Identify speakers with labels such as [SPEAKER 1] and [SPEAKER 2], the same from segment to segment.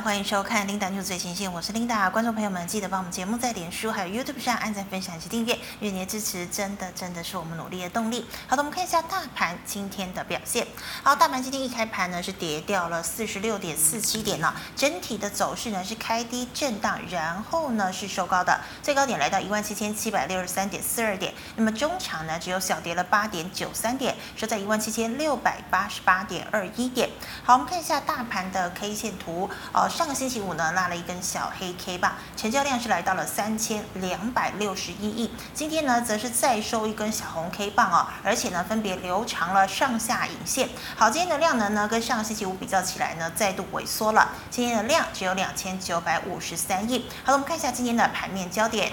[SPEAKER 1] 欢迎收看《Linda News 最前线》，我是 Linda。观众朋友们，记得帮我们节目在脸书还有 YouTube 上按赞、分享及订阅，因为您的支持真的真的是我们努力的动力。好的，我们看一下大盘今天的表现。好，大盘今天一开盘呢是跌掉了四十六点四七点呢，整体的走势呢是开低震荡，然后呢是收高的，最高点来到一万七千七百六十三点四二点。那么中场呢只有小跌了八点九三点，收在一万七千六百八十八点二一点。好，我们看一下大盘的 K 线图。上个星期五呢，拉了一根小黑 K 棒，成交量是来到了三千两百六十一亿。今天呢，则是再收一根小红 K 棒哦，而且呢，分别留长了上下影线。好，今天的量能呢，跟上个星期五比较起来呢，再度萎缩了。今天的量只有两千九百五十三亿。好了，我们看一下今天的盘面焦点。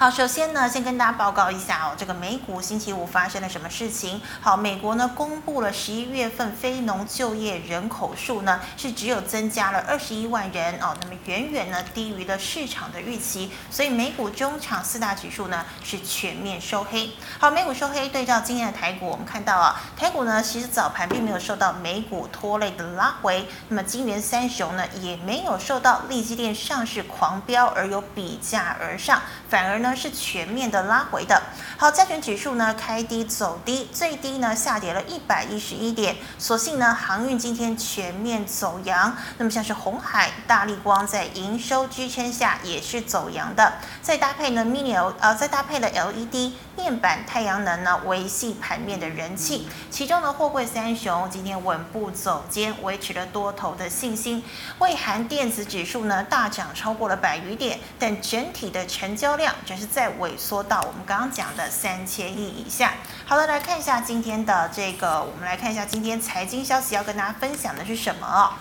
[SPEAKER 1] 好，首先呢，先跟大家报告一下哦，这个美股星期五发生了什么事情？好，美国呢公布了十一月份非农就业人口数呢是只有增加了二十一万人哦，那么远远呢低于了市场的预期，所以美股中场四大指数呢是全面收黑。好，美股收黑，对照今天的台股，我们看到啊，台股呢其实早盘并没有受到美股拖累的拉回，那么金元三雄呢也没有受到利基电上市狂飙而有比价而上，反而呢。是全面的拉回的。好，加权指数呢开低走低，最低呢下跌了一百一十一点。所幸呢航运今天全面走阳，那么像是红海、大立光在营收支撑下也是走阳的。再搭配呢 mini 呃，再搭配了 LED 面板、太阳能呢维系盘面的人气。其中呢货柜三雄今天稳步走坚，维持了多头的信心。汇含电子指数呢大涨超过了百余点，但整体的成交量是在萎缩到我们刚刚讲的三千亿以下。好了，来看一下今天的这个，我们来看一下今天财经消息要跟大家分享的是什么。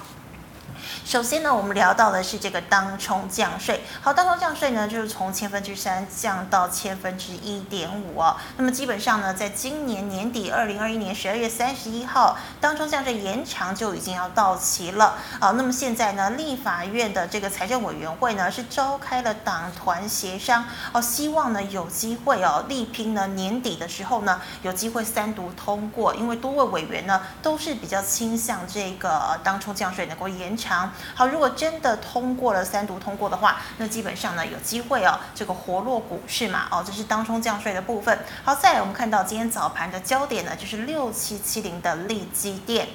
[SPEAKER 1] 首先呢，我们聊到的是这个当冲降税。好，当冲降税呢，就是从千分之三降到千分之一点五哦。那么基本上呢，在今年年底，二零二一年十二月三十一号，当冲降税延长就已经要到期了啊。那么现在呢，立法院的这个财政委员会呢，是召开了党团协商哦，希望呢有机会哦，力拼呢年底的时候呢，有机会三读通过。因为多位委员呢，都是比较倾向这个当冲降税能够延长。好，如果真的通过了三读通过的话，那基本上呢有机会哦，这个活络股市嘛，哦，这是当冲降税的部分。好，再来我们看到今天早盘的焦点呢，就是六七七零的利基电。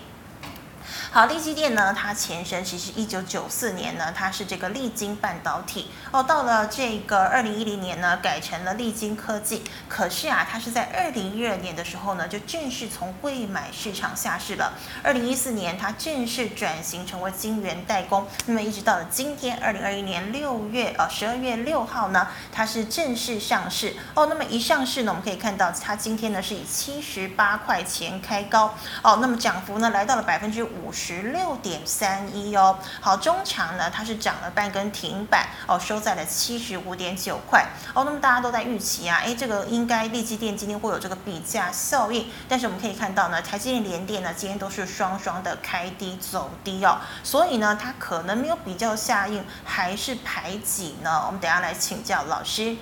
[SPEAKER 1] 好，力积电呢，它前身其实一九九四年呢，它是这个力晶半导体哦，到了这个二零一零年呢，改成了力晶科技。可是啊，它是在二零一二年的时候呢，就正式从柜买市场下市了。二零一四年，它正式转型成为晶圆代工。那么一直到了今天，二零二一年六月呃十二月六号呢，它是正式上市哦。那么一上市呢，我们可以看到它今天呢是以七十八块钱开高哦，那么涨幅呢来到了百分之五十。十六点三一哦，好，中场呢，它是涨了半根停板哦，收在了七十五点九块哦。那么大家都在预期啊，诶，这个应该力积电今天会有这个比价效应，但是我们可以看到呢，台积电、联电呢今天都是双双的开低走低哦，所以呢，它可能没有比较效应，还是排挤呢？我们等下来请教老师。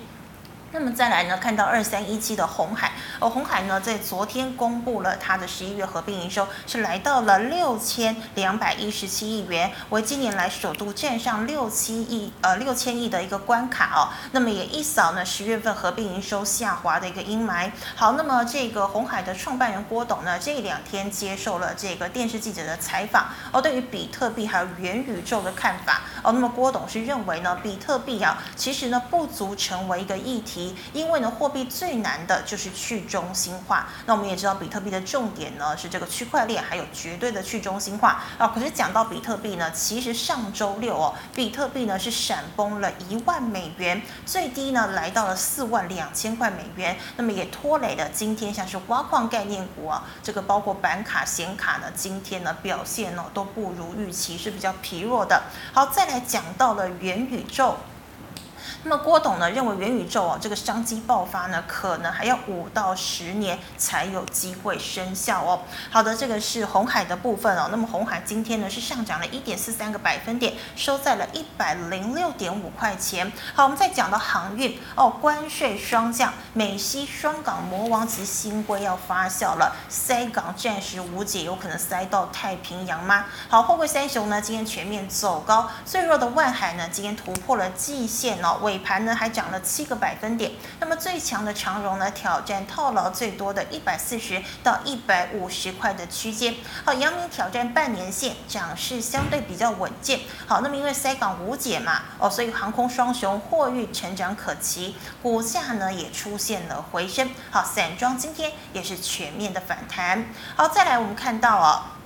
[SPEAKER 1] 那么再来呢，看到二三一七的鸿海，哦，鸿海呢在昨天公布了它的十一月合并营收是来到了六千两百一十七亿元，为今年来首度站上六七亿呃六千亿的一个关卡哦。那么也一扫呢十月份合并营收下滑的一个阴霾。好，那么这个红海的创办人郭董呢这两天接受了这个电视记者的采访哦，对于比特币还有元宇宙的看法哦，那么郭董是认为呢比特币啊其实呢不足成为一个议题。因为呢，货币最难的就是去中心化。那我们也知道，比特币的重点呢是这个区块链，还有绝对的去中心化啊。可是讲到比特币呢，其实上周六哦，比特币呢是闪崩了一万美元，最低呢来到了四万两千块美元。那么也拖累了今天像是挖矿概念股啊，这个包括板卡、显卡呢，今天呢表现呢都不如预期，是比较疲弱的。好，再来讲到了元宇宙。那么郭董呢认为元宇宙啊这个商机爆发呢，可能还要五到十年才有机会生效哦。好的，这个是红海的部分哦。那么红海今天呢是上涨了一点四三个百分点，收在了一百零六点五块钱。好，我们再讲到航运哦，关税双降，美西双港魔王级新规要发酵了，塞港暂时无解，有可能塞到太平洋吗？好，货柜三雄呢今天全面走高，最弱的万海呢今天突破了季线哦，尾盘呢还涨了七个百分点。那么最强的长荣呢挑战套牢最多的一百四十到一百五十块的区间。好，阳明挑战半年线，涨势相对比较稳健。好，那么因为塞港无解嘛，哦，所以航空双雄货运成长可期，股价呢也出现了回升。好，散装今天也是全面的反弹。好，再来我们看到哦。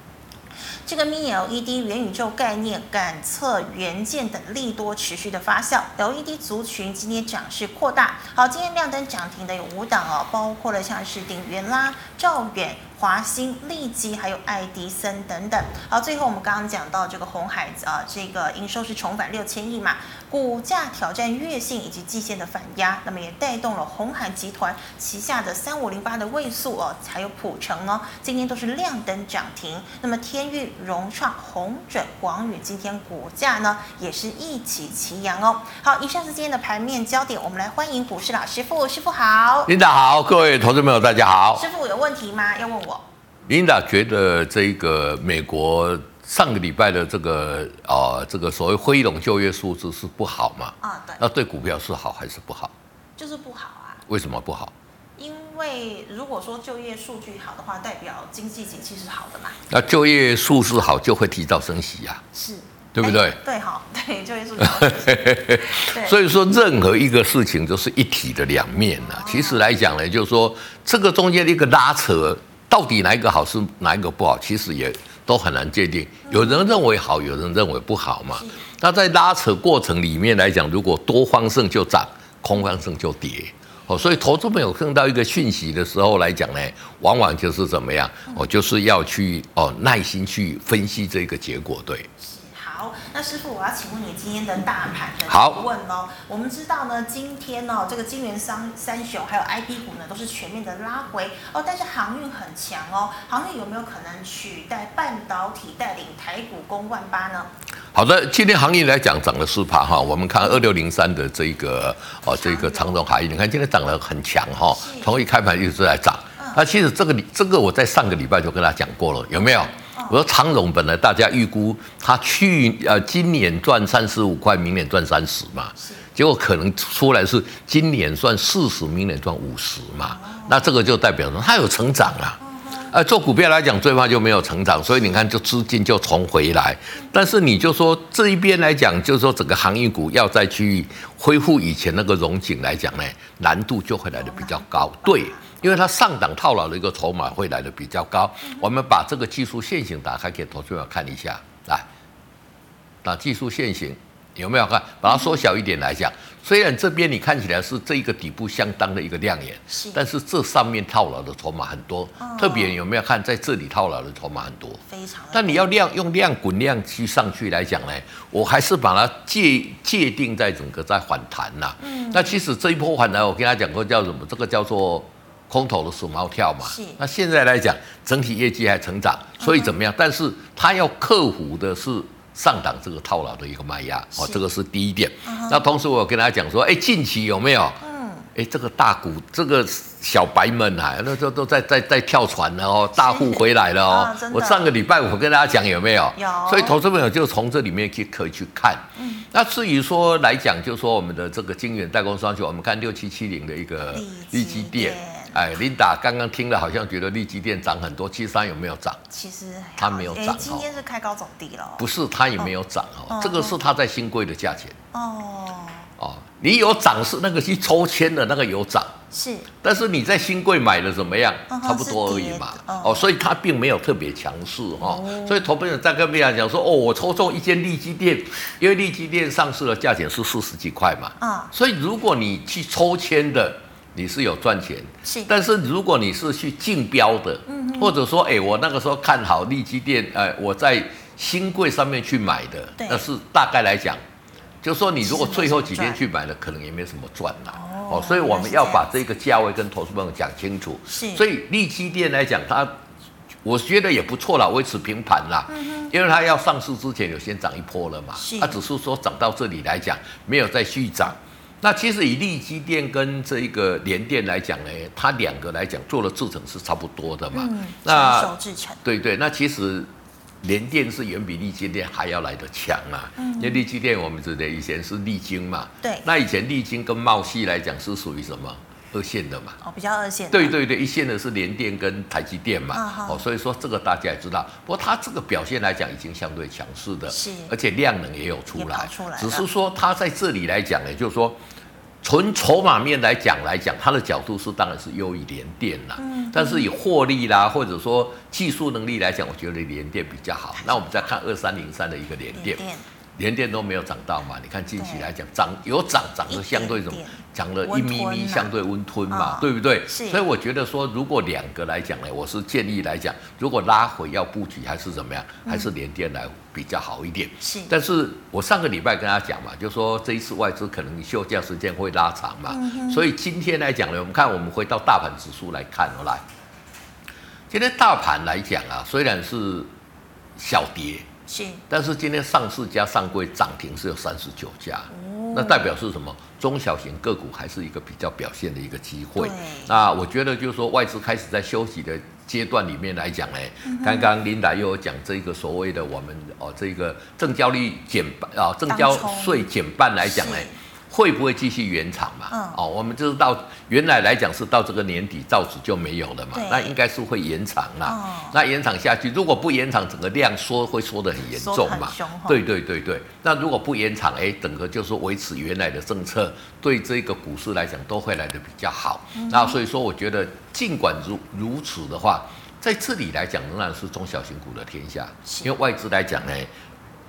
[SPEAKER 1] 这个 Mini LED 元宇宙概念、感测元件等利多持续的发酵，LED 族群今天涨势扩大。好，今天亮灯涨停的有五档哦，包括了像是鼎元啦、兆远。华星、利基还有爱迪森等等。好，最后我们刚刚讲到这个红海啊，这个营收是重返六千亿嘛，股价挑战月线以及季线的反压，那么也带动了鸿海集团旗下的三五零八的位速哦，还有普成哦，今天都是亮灯涨停。那么天域、融创、鸿准、广宇今天股价呢也是一起齐扬哦。好，以上是今天的盘面焦点，我们来欢迎股市老师傅，师傅好。
[SPEAKER 2] 领导好，各位投资朋友大家好。
[SPEAKER 1] 师傅有问题吗？要问我。
[SPEAKER 2] 琳达觉得这个美国上个礼拜的这个呃这个所谓非农就业数字是不好嘛？
[SPEAKER 1] 啊，对。
[SPEAKER 2] 那对股票是好还是不好？
[SPEAKER 1] 就是不好啊。
[SPEAKER 2] 为什么不好？
[SPEAKER 1] 因为如果说就业数据好的话，代表经济景气是好的嘛。
[SPEAKER 2] 那就业数字好就会提早升息呀？
[SPEAKER 1] 是，
[SPEAKER 2] 对不对？
[SPEAKER 1] 对哈，对就业数据。
[SPEAKER 2] 所以说，任何一个事情都是一体的两面呐。其实来讲呢，就是说这个中间的一个拉扯。到底哪一个好是哪一个不好，其实也都很难界定。有人认为好，有人认为不好嘛。那在拉扯过程里面来讲，如果多方胜就涨，空方胜就跌。哦，所以投资朋友看到一个讯息的时候来讲呢，往往就是怎么样？哦，就是要去哦耐心去分析这个结果，对。
[SPEAKER 1] 那师傅，我要请问你今天的大盘的提问哦。我们知道呢，今天呢，这个金元三三雄还有 I P 股呢，都是全面的拉回哦。但是航运很强哦，航运有没有可能取代半导体带领台股攻万八呢？
[SPEAKER 2] 好的，今天航运来讲涨了四趴哈。我们看二六零三的这个哦，这个长荣海运，你看今天涨得很强哈，从一开盘一直在涨。那、嗯、其实这个这个我在上个礼拜就跟他讲过了，有没有？我说长荣本来大家预估他去呃今年赚三十五块，明年赚三十嘛，结果可能出来是今年赚四十，明年赚五十嘛，那这个就代表说它有成长啊，呃做股票来讲最怕就没有成长，所以你看就资金就重回来，但是你就说这一边来讲，就是说整个航运股要再去恢复以前那个融景来讲呢，难度就会来的比较高，对。因为它上档套牢的一个筹码会来的比较高，我们把这个技术线型打开给投资者看一下，来，那技术线型有没有看？把它缩小一点来讲，虽然这边你看起来是这一个底部相当的一个亮眼，是，但是这上面套牢的筹码很多，特别有没有看在这里套牢的筹码很多，非常。但你要量用量滚量去上去来讲呢，我还是把它界界定在整个在反弹呐。嗯，那其实这一波反弹，我跟他讲过叫什么？这个叫做。空头的鼠毛跳嘛，那现在来讲，整体业绩还成长，所以怎么样？但是它要克服的是上档这个套牢的一个卖压，哦，这个是第一点。那同时我有跟大家讲说，哎，近期有没有？嗯，哎，这个大股这个小白们啊，那都都在在在跳船了哦，大户回来了哦。我上个礼拜我跟大家讲有没有？有。所以投资朋友就从这里面去可以去看。嗯。那至于说来讲，就是说我们的这个晶圆代工双雄，我们看六七七零的一个力积电。哎，琳达刚刚听了，好像觉得利基电涨很多，七三有没有涨？
[SPEAKER 1] 其实
[SPEAKER 2] 它没有涨。
[SPEAKER 1] 今天是开高走低了。
[SPEAKER 2] 不是，它也没有涨哦。哦这个是它在新贵的价钱。
[SPEAKER 1] 哦。
[SPEAKER 2] 哦，你有涨是那个去抽签的那个有涨。
[SPEAKER 1] 是。
[SPEAKER 2] 但是你在新贵买的怎么样？差不多而已嘛。哦，哦。所以它并没有特别强势哈。哦、所以投资人在跟别人讲说，哦，我抽中一间利基店，因为利基店上市的价钱是四十几块嘛。啊、哦。所以如果你去抽签的。你是有赚钱，是，但是如果你是去竞标的，嗯，或者说，哎、欸，我那个时候看好利基店，呃，我在新贵上面去买的，那是大概来讲，就说你如果最后几天去买了，可能也没什么赚了。哦，所以我们要把这个价位跟投资朋友讲清楚。
[SPEAKER 1] 是，
[SPEAKER 2] 所以利基店来讲，它我觉得也不错啦，维持平盘啦。嗯，因为它要上市之前有先涨一波了嘛。是，它只是说涨到这里来讲，没有再续涨。那其实以力积电跟这一个联电来讲呢，它两个来讲做的制程是差不多的嘛。嗯，那
[SPEAKER 1] 成熟制程。
[SPEAKER 2] 对对，那其实。联电是远比利基电还要来得强啊，嗯、因为力积电我们知道以前是力晶嘛，
[SPEAKER 1] 对，
[SPEAKER 2] 那以前力晶跟茂矽来讲是属于什么二线的嘛？
[SPEAKER 1] 哦，比较二线。
[SPEAKER 2] 对对对，一线的是联电跟台积电嘛，哦，哦，所以说这个大家也知道。不过它这个表现来讲已经相对强势的，是，而且量能也有出来，出来，只是说它在这里来讲呢，就是说。从筹码面来讲来讲，它的角度是当然是优于联电啦。嗯，但是以获利啦，或者说技术能力来讲，我觉得联电比较好。那我们再看二三零三的一个联电。连电都没有涨到嘛？你看近期来讲，涨有涨，涨的相对什么？涨了一咪咪，相对温吞嘛，对不对？所以我觉得说，如果两个来讲呢，我是建议来讲，如果拉回要布局还是怎么样，还是连电来比较好一点。是。但是我上个礼拜跟他讲嘛，就说这一次外资可能休假时间会拉长嘛，所以今天来讲呢，我们看我们回到大盘指数来看哦，来，今天大盘来讲啊，虽然是小跌。是，但是今天上市加上柜涨停是有三十九家，哦，那代表是什么？中小型个股还是一个比较表现的一个机会。那我觉得就是说外资开始在休息的阶段里面来讲呢，嗯、刚刚琳达又有讲这个所谓的我们哦这个正交率减半啊，正交税减半来讲呢。会不会继续延长嘛？嗯、哦，我们就是到原来来讲是到这个年底造纸就没有了嘛，那应该是会延长啦。哦、那延长下去，如果不延长，整个量缩会缩得很严重嘛。对对对对。那如果不延长，哎，整个就是维持原来的政策，对这个股市来讲都会来得比较好。嗯、那所以说，我觉得尽管如如此的话，在这里来讲仍然是中小型股的天下，因为外资来讲呢。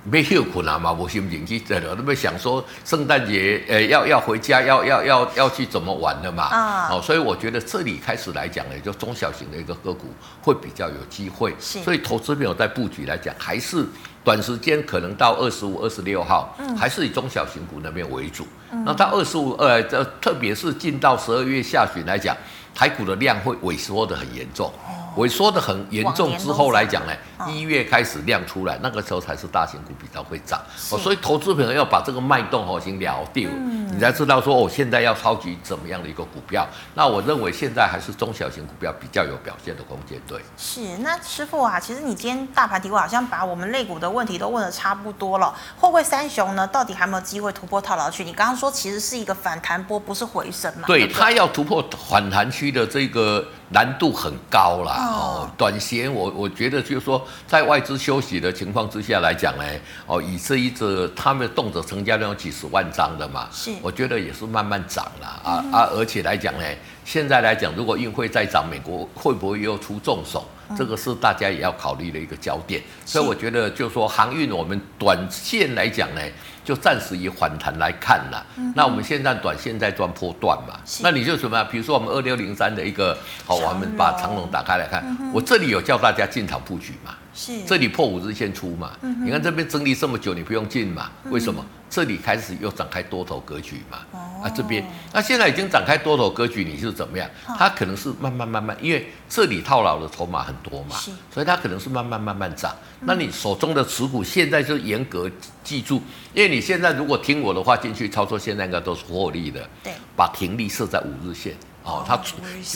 [SPEAKER 2] 没有困难嘛，我心情去这了，那么想说圣诞节，呃，要要回家，要要要要去怎么玩的嘛？啊，哦，所以我觉得这里开始来讲呢，就中小型的一个个股会比较有机会。是，所以投资朋友在布局来讲，还是短时间可能到二十五、二十六号，嗯，还是以中小型股那边为主。嗯，那到二十五，呃，这特别是进到十二月下旬来讲，台股的量会萎缩的很严重。萎缩的很严重之后来讲呢，一月开始量出来，那个时候才是大型股比较会涨。哦，所以投资朋友要把这个脉动哦先了定，你才知道说哦，现在要超级怎么样的一个股票。那我认为现在还是中小型股票比较有表现的空间。对，
[SPEAKER 1] 是。那师傅啊，其实你今天大盘提问好像把我们类股的问题都问的差不多了。货柜三雄呢，到底还有没有机会突破套牢区？你刚刚说其实是一个反弹波，不是回升嘛？
[SPEAKER 2] 对，它要突破反弹区的这个。难度很高啦，哦，短线我我觉得就是说，在外资休息的情况之下来讲呢，哦，以这一只他们动辄成交量有几十万张的嘛，是，我觉得也是慢慢涨了啊啊，而且来讲呢，现在来讲，如果运会再涨，美国会不会又出重手？这个是大家也要考虑的一个焦点，所以我觉得就是说航运，我们短线来讲呢。就暂时以反弹来看了，嗯、那我们现在短线在赚波段嘛，那你就什么？比如说我们二六零三的一个，好龙，我们把长龙打开来看，嗯、我这里有叫大家进场布局嘛，是这里破五日线出嘛，嗯、你看这边整理这么久，你不用进嘛？为什么？这里开始又展开多头格局嘛？哦、啊，这边那现在已经展开多头格局，你是怎么样？哦、它可能是慢慢慢慢，因为这里套牢的筹码很多嘛，所以它可能是慢慢慢慢涨。嗯、那你手中的持股现在就严格记住，因为你现在如果听我的话进去操作，现在应该都是获利的。对，把停利设在五日线哦，它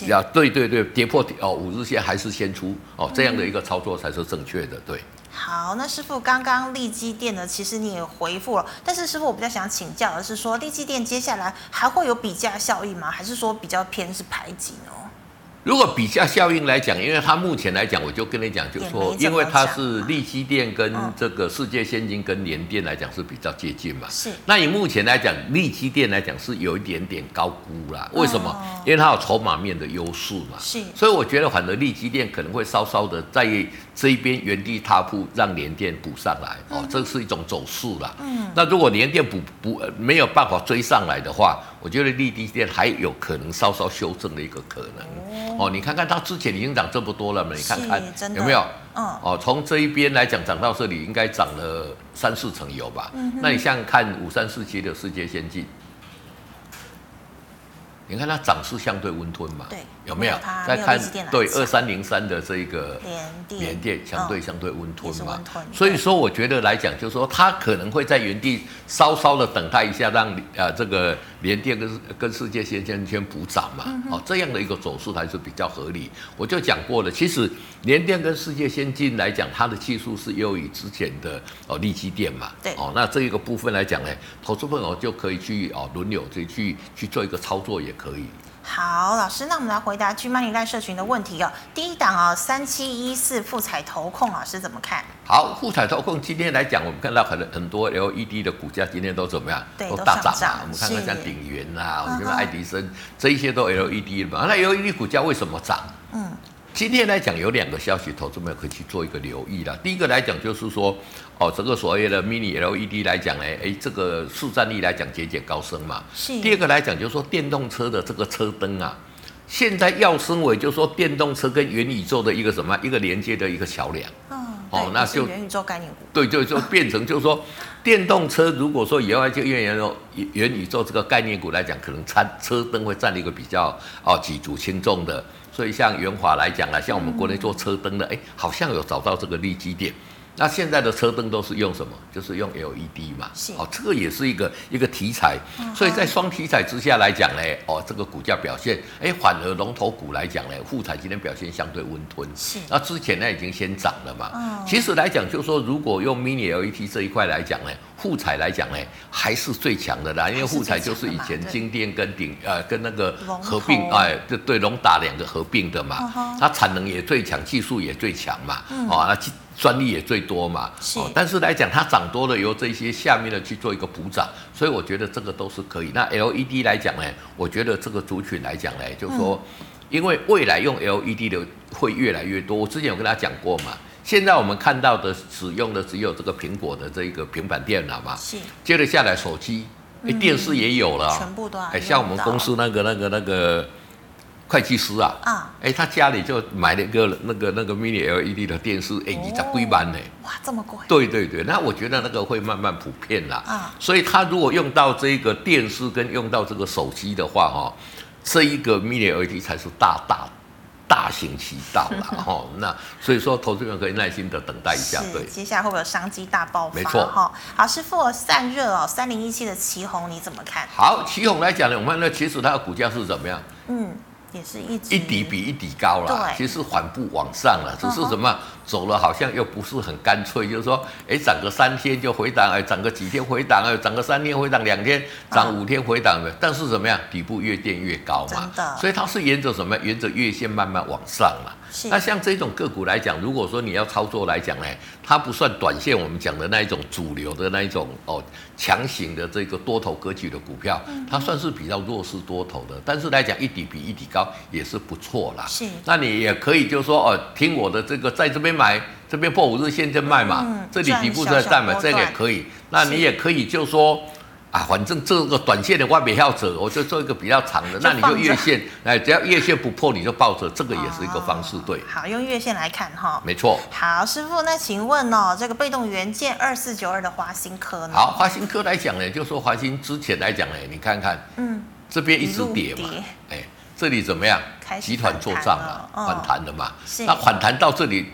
[SPEAKER 2] 呀对对对跌破哦五日线还是先出哦，这样的一个操作才是正确的，对。
[SPEAKER 1] 好，那师傅刚刚利基电呢，其实你也回复了，但是师傅我比较想请教的是说，利基电接下来还会有比价效应吗？还是说比较偏是排挤呢？
[SPEAKER 2] 如果比较效应来讲，因为它目前来讲，我就跟你讲，就是说，因为它是利基电跟这个世界先进跟联电来讲是比较接近嘛。是。那以目前来讲，利基电来讲是有一点点高估啦。为什么？因为它有筹码面的优势嘛。是。所以我觉得，反而利基电可能会稍稍的在这一边原地踏步，让联电补上来。哦，这是一种走势啦。嗯。那如果联电补补没有办法追上来的话，我觉得力积电还有可能稍稍修正的一个可能。哦，哦，你看看它之前已经涨这么多了嘛，你看看有没有？
[SPEAKER 1] 嗯，
[SPEAKER 2] 哦，从这一边来讲涨到这里，应该涨了三四成有吧？嗯，那你像看五三四七的世界先进。你看它涨势相对温吞嘛？
[SPEAKER 1] 对，
[SPEAKER 2] 有没有？再看对二三零三的这个联电，相对相对温吞嘛。所以说，我觉得来讲，就是说它可能会在原地稍稍的等待一下，让啊这个联电跟跟世界先进先补涨嘛。哦，这样的一个走势还是比较合理。我就讲过了，其实联电跟世界先进来讲，它的技术是优于之前的哦力积电嘛。
[SPEAKER 1] 对。
[SPEAKER 2] 哦，那这一个部分来讲呢，投资朋友就可以去哦轮流去去去做一个操作也。可以，
[SPEAKER 1] 好，老师，那我们来回答 GMoney 赖社群的问题哦。第一档哦，三七一四富彩投控，老师怎么看？
[SPEAKER 2] 好，富彩投控今天来讲，我们看到很很多 LED 的股价今天都怎么样？
[SPEAKER 1] 对，
[SPEAKER 2] 都大涨嘛。我们看看像鼎元呐，我们看爱迪生，这一些都 LED 的嘛。那 LED 股价为什么涨？嗯。今天来讲有两个消息，投资们可以去做一个留意啦。第一个来讲就是说，哦，这个所谓的 Mini LED 来讲呢，哎，这个市占率来讲节节高升嘛。是。第二个来讲就是说，电动车的这个车灯啊，现在要升为就是说电动车跟元宇宙的一个什么一个连接的一个桥梁。嗯。哦，那就
[SPEAKER 1] 元宇宙概念股。
[SPEAKER 2] 对，就就变成就是说，电动车如果说以后就元元元宇宙这个概念股来讲，可能车车灯会占一个比较哦举足轻重的。所以像元华来讲啊，像我们国内做车灯的，哎，好像有找到这个利基点。那现在的车灯都是用什么？就是用 LED 嘛。是。哦，这个也是一个一个题材。所以在双题材之下来讲呢，哦，这个股价表现，哎，反而龙头股来讲呢，富彩今天表现相对温吞。是。那之前呢已经先涨了嘛。嗯。其实来讲，就是说如果用 Mini LED 这一块来讲呢。富彩来讲呢，还是最强的啦，因为富彩就是以前金电跟鼎呃跟那个合并，哎，对对，龙达两个合并的嘛，它产能也最强，技术也最强嘛，嗯哦，那专利也最多嘛，哦，但是来讲它涨多了，由这些下面的去做一个补涨，所以我觉得这个都是可以。那 LED 来讲呢，我觉得这个族群来讲呢，就是说，因为未来用 LED 的会越来越多，我之前有跟大家讲过嘛。现在我们看到的使用的只有这个苹果的这个平板电脑嘛，是。接着下来手机，哎，电视也有了，
[SPEAKER 1] 全部都
[SPEAKER 2] 哎，像我们公司那个那个那个会计师啊，啊，哎，他家里就买了一个那个那个 mini LED 的电视，哎，你咋贵班呢？
[SPEAKER 1] 哇，这么贵？
[SPEAKER 2] 对对对，那我觉得那个会慢慢普遍啦。啊，所以他如果用到这个电视跟用到这个手机的话，哈，这一个 mini LED 才是大大。大行其道了 哈，那所以说投资人可以耐心的等待一下，对，
[SPEAKER 1] 接下来会不会有商机大爆发？
[SPEAKER 2] 没错哈。
[SPEAKER 1] 好，师傅散热哦，三零一七的旗红你怎么看？
[SPEAKER 2] 好，旗红来讲呢，我们那其实它的股价是怎么样？
[SPEAKER 1] 嗯。也是一
[SPEAKER 2] 一底比一底高了，其实缓步往上了，只是什么走了好像又不是很干脆，就是说，哎，涨个三天就回档，哎，涨个几天回档，哎，涨个三天回档，两天涨五天回档的，但是怎么样，底部越垫越高嘛，所以它是沿着什么，沿着月线慢慢往上了。那像这种个股来讲，如果说你要操作来讲呢，它不算短线，我们讲的那一种主流的那一种哦，强行的这个多头格局的股票，它算是比较弱势多头的。但是来讲，一底比一底高也是不错啦。是，那你也可以就是说哦，听我的这个，在这边买，这边破五日线就卖嘛，这里底部在站嘛，这个也可以。那你也可以就是说。啊，反正这个短线的外面要走，我就做一个比较长的，那你就月线，哎，只要月线不破，你就抱着，这个也是一个方式，对。哦、
[SPEAKER 1] 好，用月线来看哈。
[SPEAKER 2] 没错。
[SPEAKER 1] 好，师傅，那请问哦，这个被动元件二四九二的华新科呢？
[SPEAKER 2] 好，华新科来讲呢，就说华新之前来讲呢，你看看，嗯，这边一直跌嘛，哎，这里怎么样？集团做账嘛，反弹的嘛，是那反弹到这里。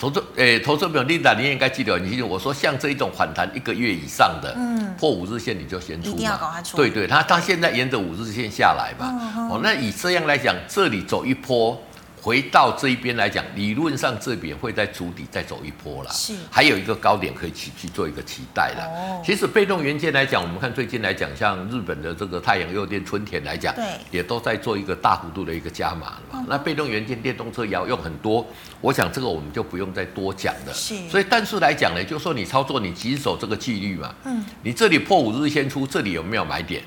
[SPEAKER 2] 投资诶，投资朋友，Linda，你也应该记得，你记得我说像这一种反弹一个月以上的，嗯，破五日线你就先出嘛，出。对对，它它现在沿着五日线下来嘛，哦，哦，那以这样来讲，这里走一波。回到这一边来讲，理论上这边会在筑底再走一波了，是，还有一个高点可以去去做一个期待了。哦，其实被动元件来讲，我们看最近来讲，像日本的这个太阳诱电、春田来讲，对，也都在做一个大幅度的一个加码了嘛。嗯、那被动元件电动车也要用很多，我想这个我们就不用再多讲了。是，所以但是来讲呢，就说你操作你谨守这个纪律嘛，嗯，你这里破五日线出，这里有没有买点？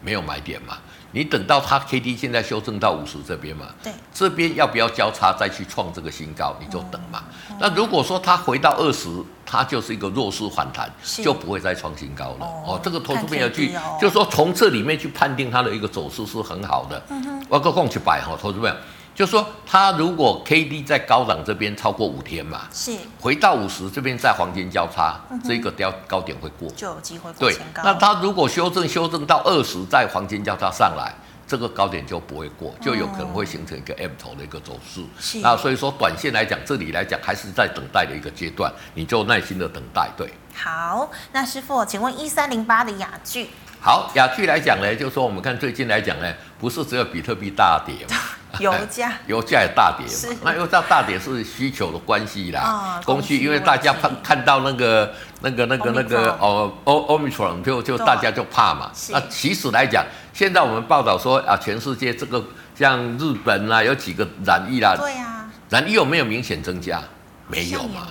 [SPEAKER 2] 没有买点嘛。你等到它 K D 现在修正到五十这边嘛，
[SPEAKER 1] 对，
[SPEAKER 2] 这边要不要交叉再去创这个新高，你就等嘛。嗯、那如果说它回到二十，它就是一个弱势反弹，就不会再创新高了。哦，哦，这个投资朋友去，哦、就是说从这里面去判定它的一个走势是很好的。嗯哼，我个共去摆哈，投资朋友。就说它如果 K D 在高档这边超过五天嘛，是回到五十这边在黄金交叉，嗯、这个标高点会过，
[SPEAKER 1] 就有机会过前高。
[SPEAKER 2] 对，那它如果修正修正到二十，在黄金交叉上来，这个高点就不会过，就有可能会形成一个 M 头的一个走势。是，那所以说短线来讲，这里来讲还是在等待的一个阶段，你就耐心的等待。对，
[SPEAKER 1] 好，那师傅，请问一三零八的雅聚，
[SPEAKER 2] 好，雅聚来讲呢，就是说我们看最近来讲呢，不是只有比特币大跌嘛。
[SPEAKER 1] 油价，
[SPEAKER 2] 油价也大跌嘛，那油价大跌是需求的关系啦，供需，因为大家看看到那个那个那个那个哦，O O 米 tron 就就大家就怕嘛。那其实来讲，现在我们报道说啊，全世界这个像日本啊，有几个染疫啦，
[SPEAKER 1] 对呀，
[SPEAKER 2] 染疫有没有明显增加？没有嘛。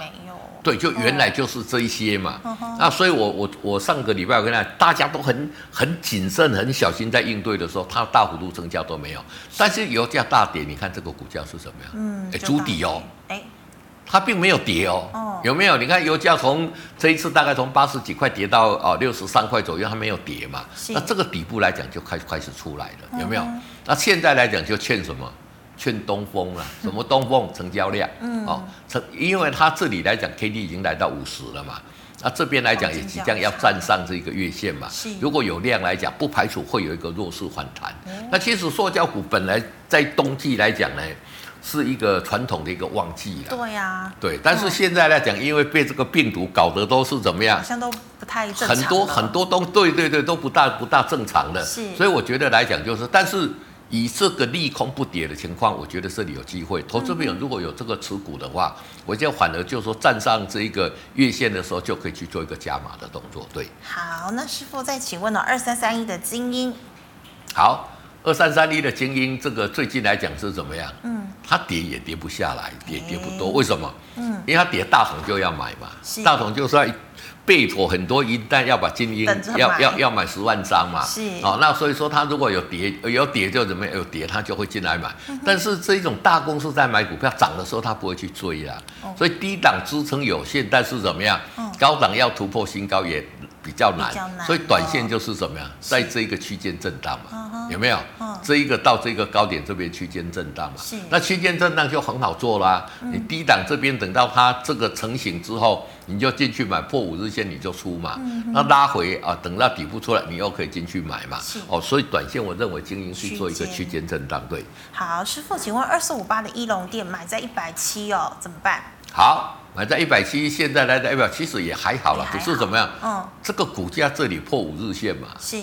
[SPEAKER 2] 对，就原来就是这一些嘛。哦、那所以我，我我我上个礼拜我跟你讲，大家都很很谨慎、很小心在应对的时候，它大幅度增加都没有。但是油价大跌，你看这个股价是什么样？嗯，哎，筑底哦。哎，它并没有跌哦。哦，有没有？你看油价从这一次大概从八十几块跌到啊六十三块左右，它没有跌嘛。那这个底部来讲就开始开始出来了，有没有？嗯、那现在来讲就欠什么？劝东风了，什么东风？成交量，嗯，哦，成，因为它这里来讲，K D 已经来到五十了嘛，那这边来讲也即将要站上这个月线嘛，是，如果有量来讲，不排除会有一个弱势反弹。嗯、那其实塑胶股本来在冬季来讲呢，是一个传统的一个旺季了，对呀、啊，对，但是现在来讲，因为被这个病毒搞得都是怎么样，好
[SPEAKER 1] 像都不太正常，
[SPEAKER 2] 很多很多都，对对对，都不大不大正常的，是，所以我觉得来讲就是，但是。以这个利空不跌的情况，我觉得这里有机会。投资朋友如果有这个持股的话，我就反而就是说站上这一个月线的时候，就可以去做一个加码的动作。对，
[SPEAKER 1] 好，那师傅再请问了，二三三一的精英，
[SPEAKER 2] 好，二三三一的精英，这个最近来讲是怎么样？嗯，它跌也跌不下来，跌跌不多，为什么？嗯，因为它跌大桶就要买嘛，是大桶就是要。备妥很多，一旦要把精英要要要买十万张嘛，是。哦，那所以说他如果有跌有跌就怎么样有跌，他就会进来买。嗯、但是这一种大公司在买股票涨的时候，他不会去追啦。哦、所以低档支撑有限，但是怎么样，嗯、高档要突破新高也比较难。较难所以短线就是怎么样，哦、在这一个区间震荡嘛，有没有？嗯、这一个到这个高点这边区间震荡嘛，是那区间震荡就很好做啦。嗯、你低档这边等到它这个成型之后。你就进去买破五日线，你就出嘛。嗯、那拉回啊，等到底部出来，你又可以进去买嘛。是哦，所以短线我认为经营去做一个区间震荡，对。
[SPEAKER 1] 好，师傅，请问二四五八的一龙店买在一百七哦，怎么办？
[SPEAKER 2] 好，买在一百七，现在来到一百七十也还好了，不是怎么样？嗯，这个股价这里破五日线嘛，是，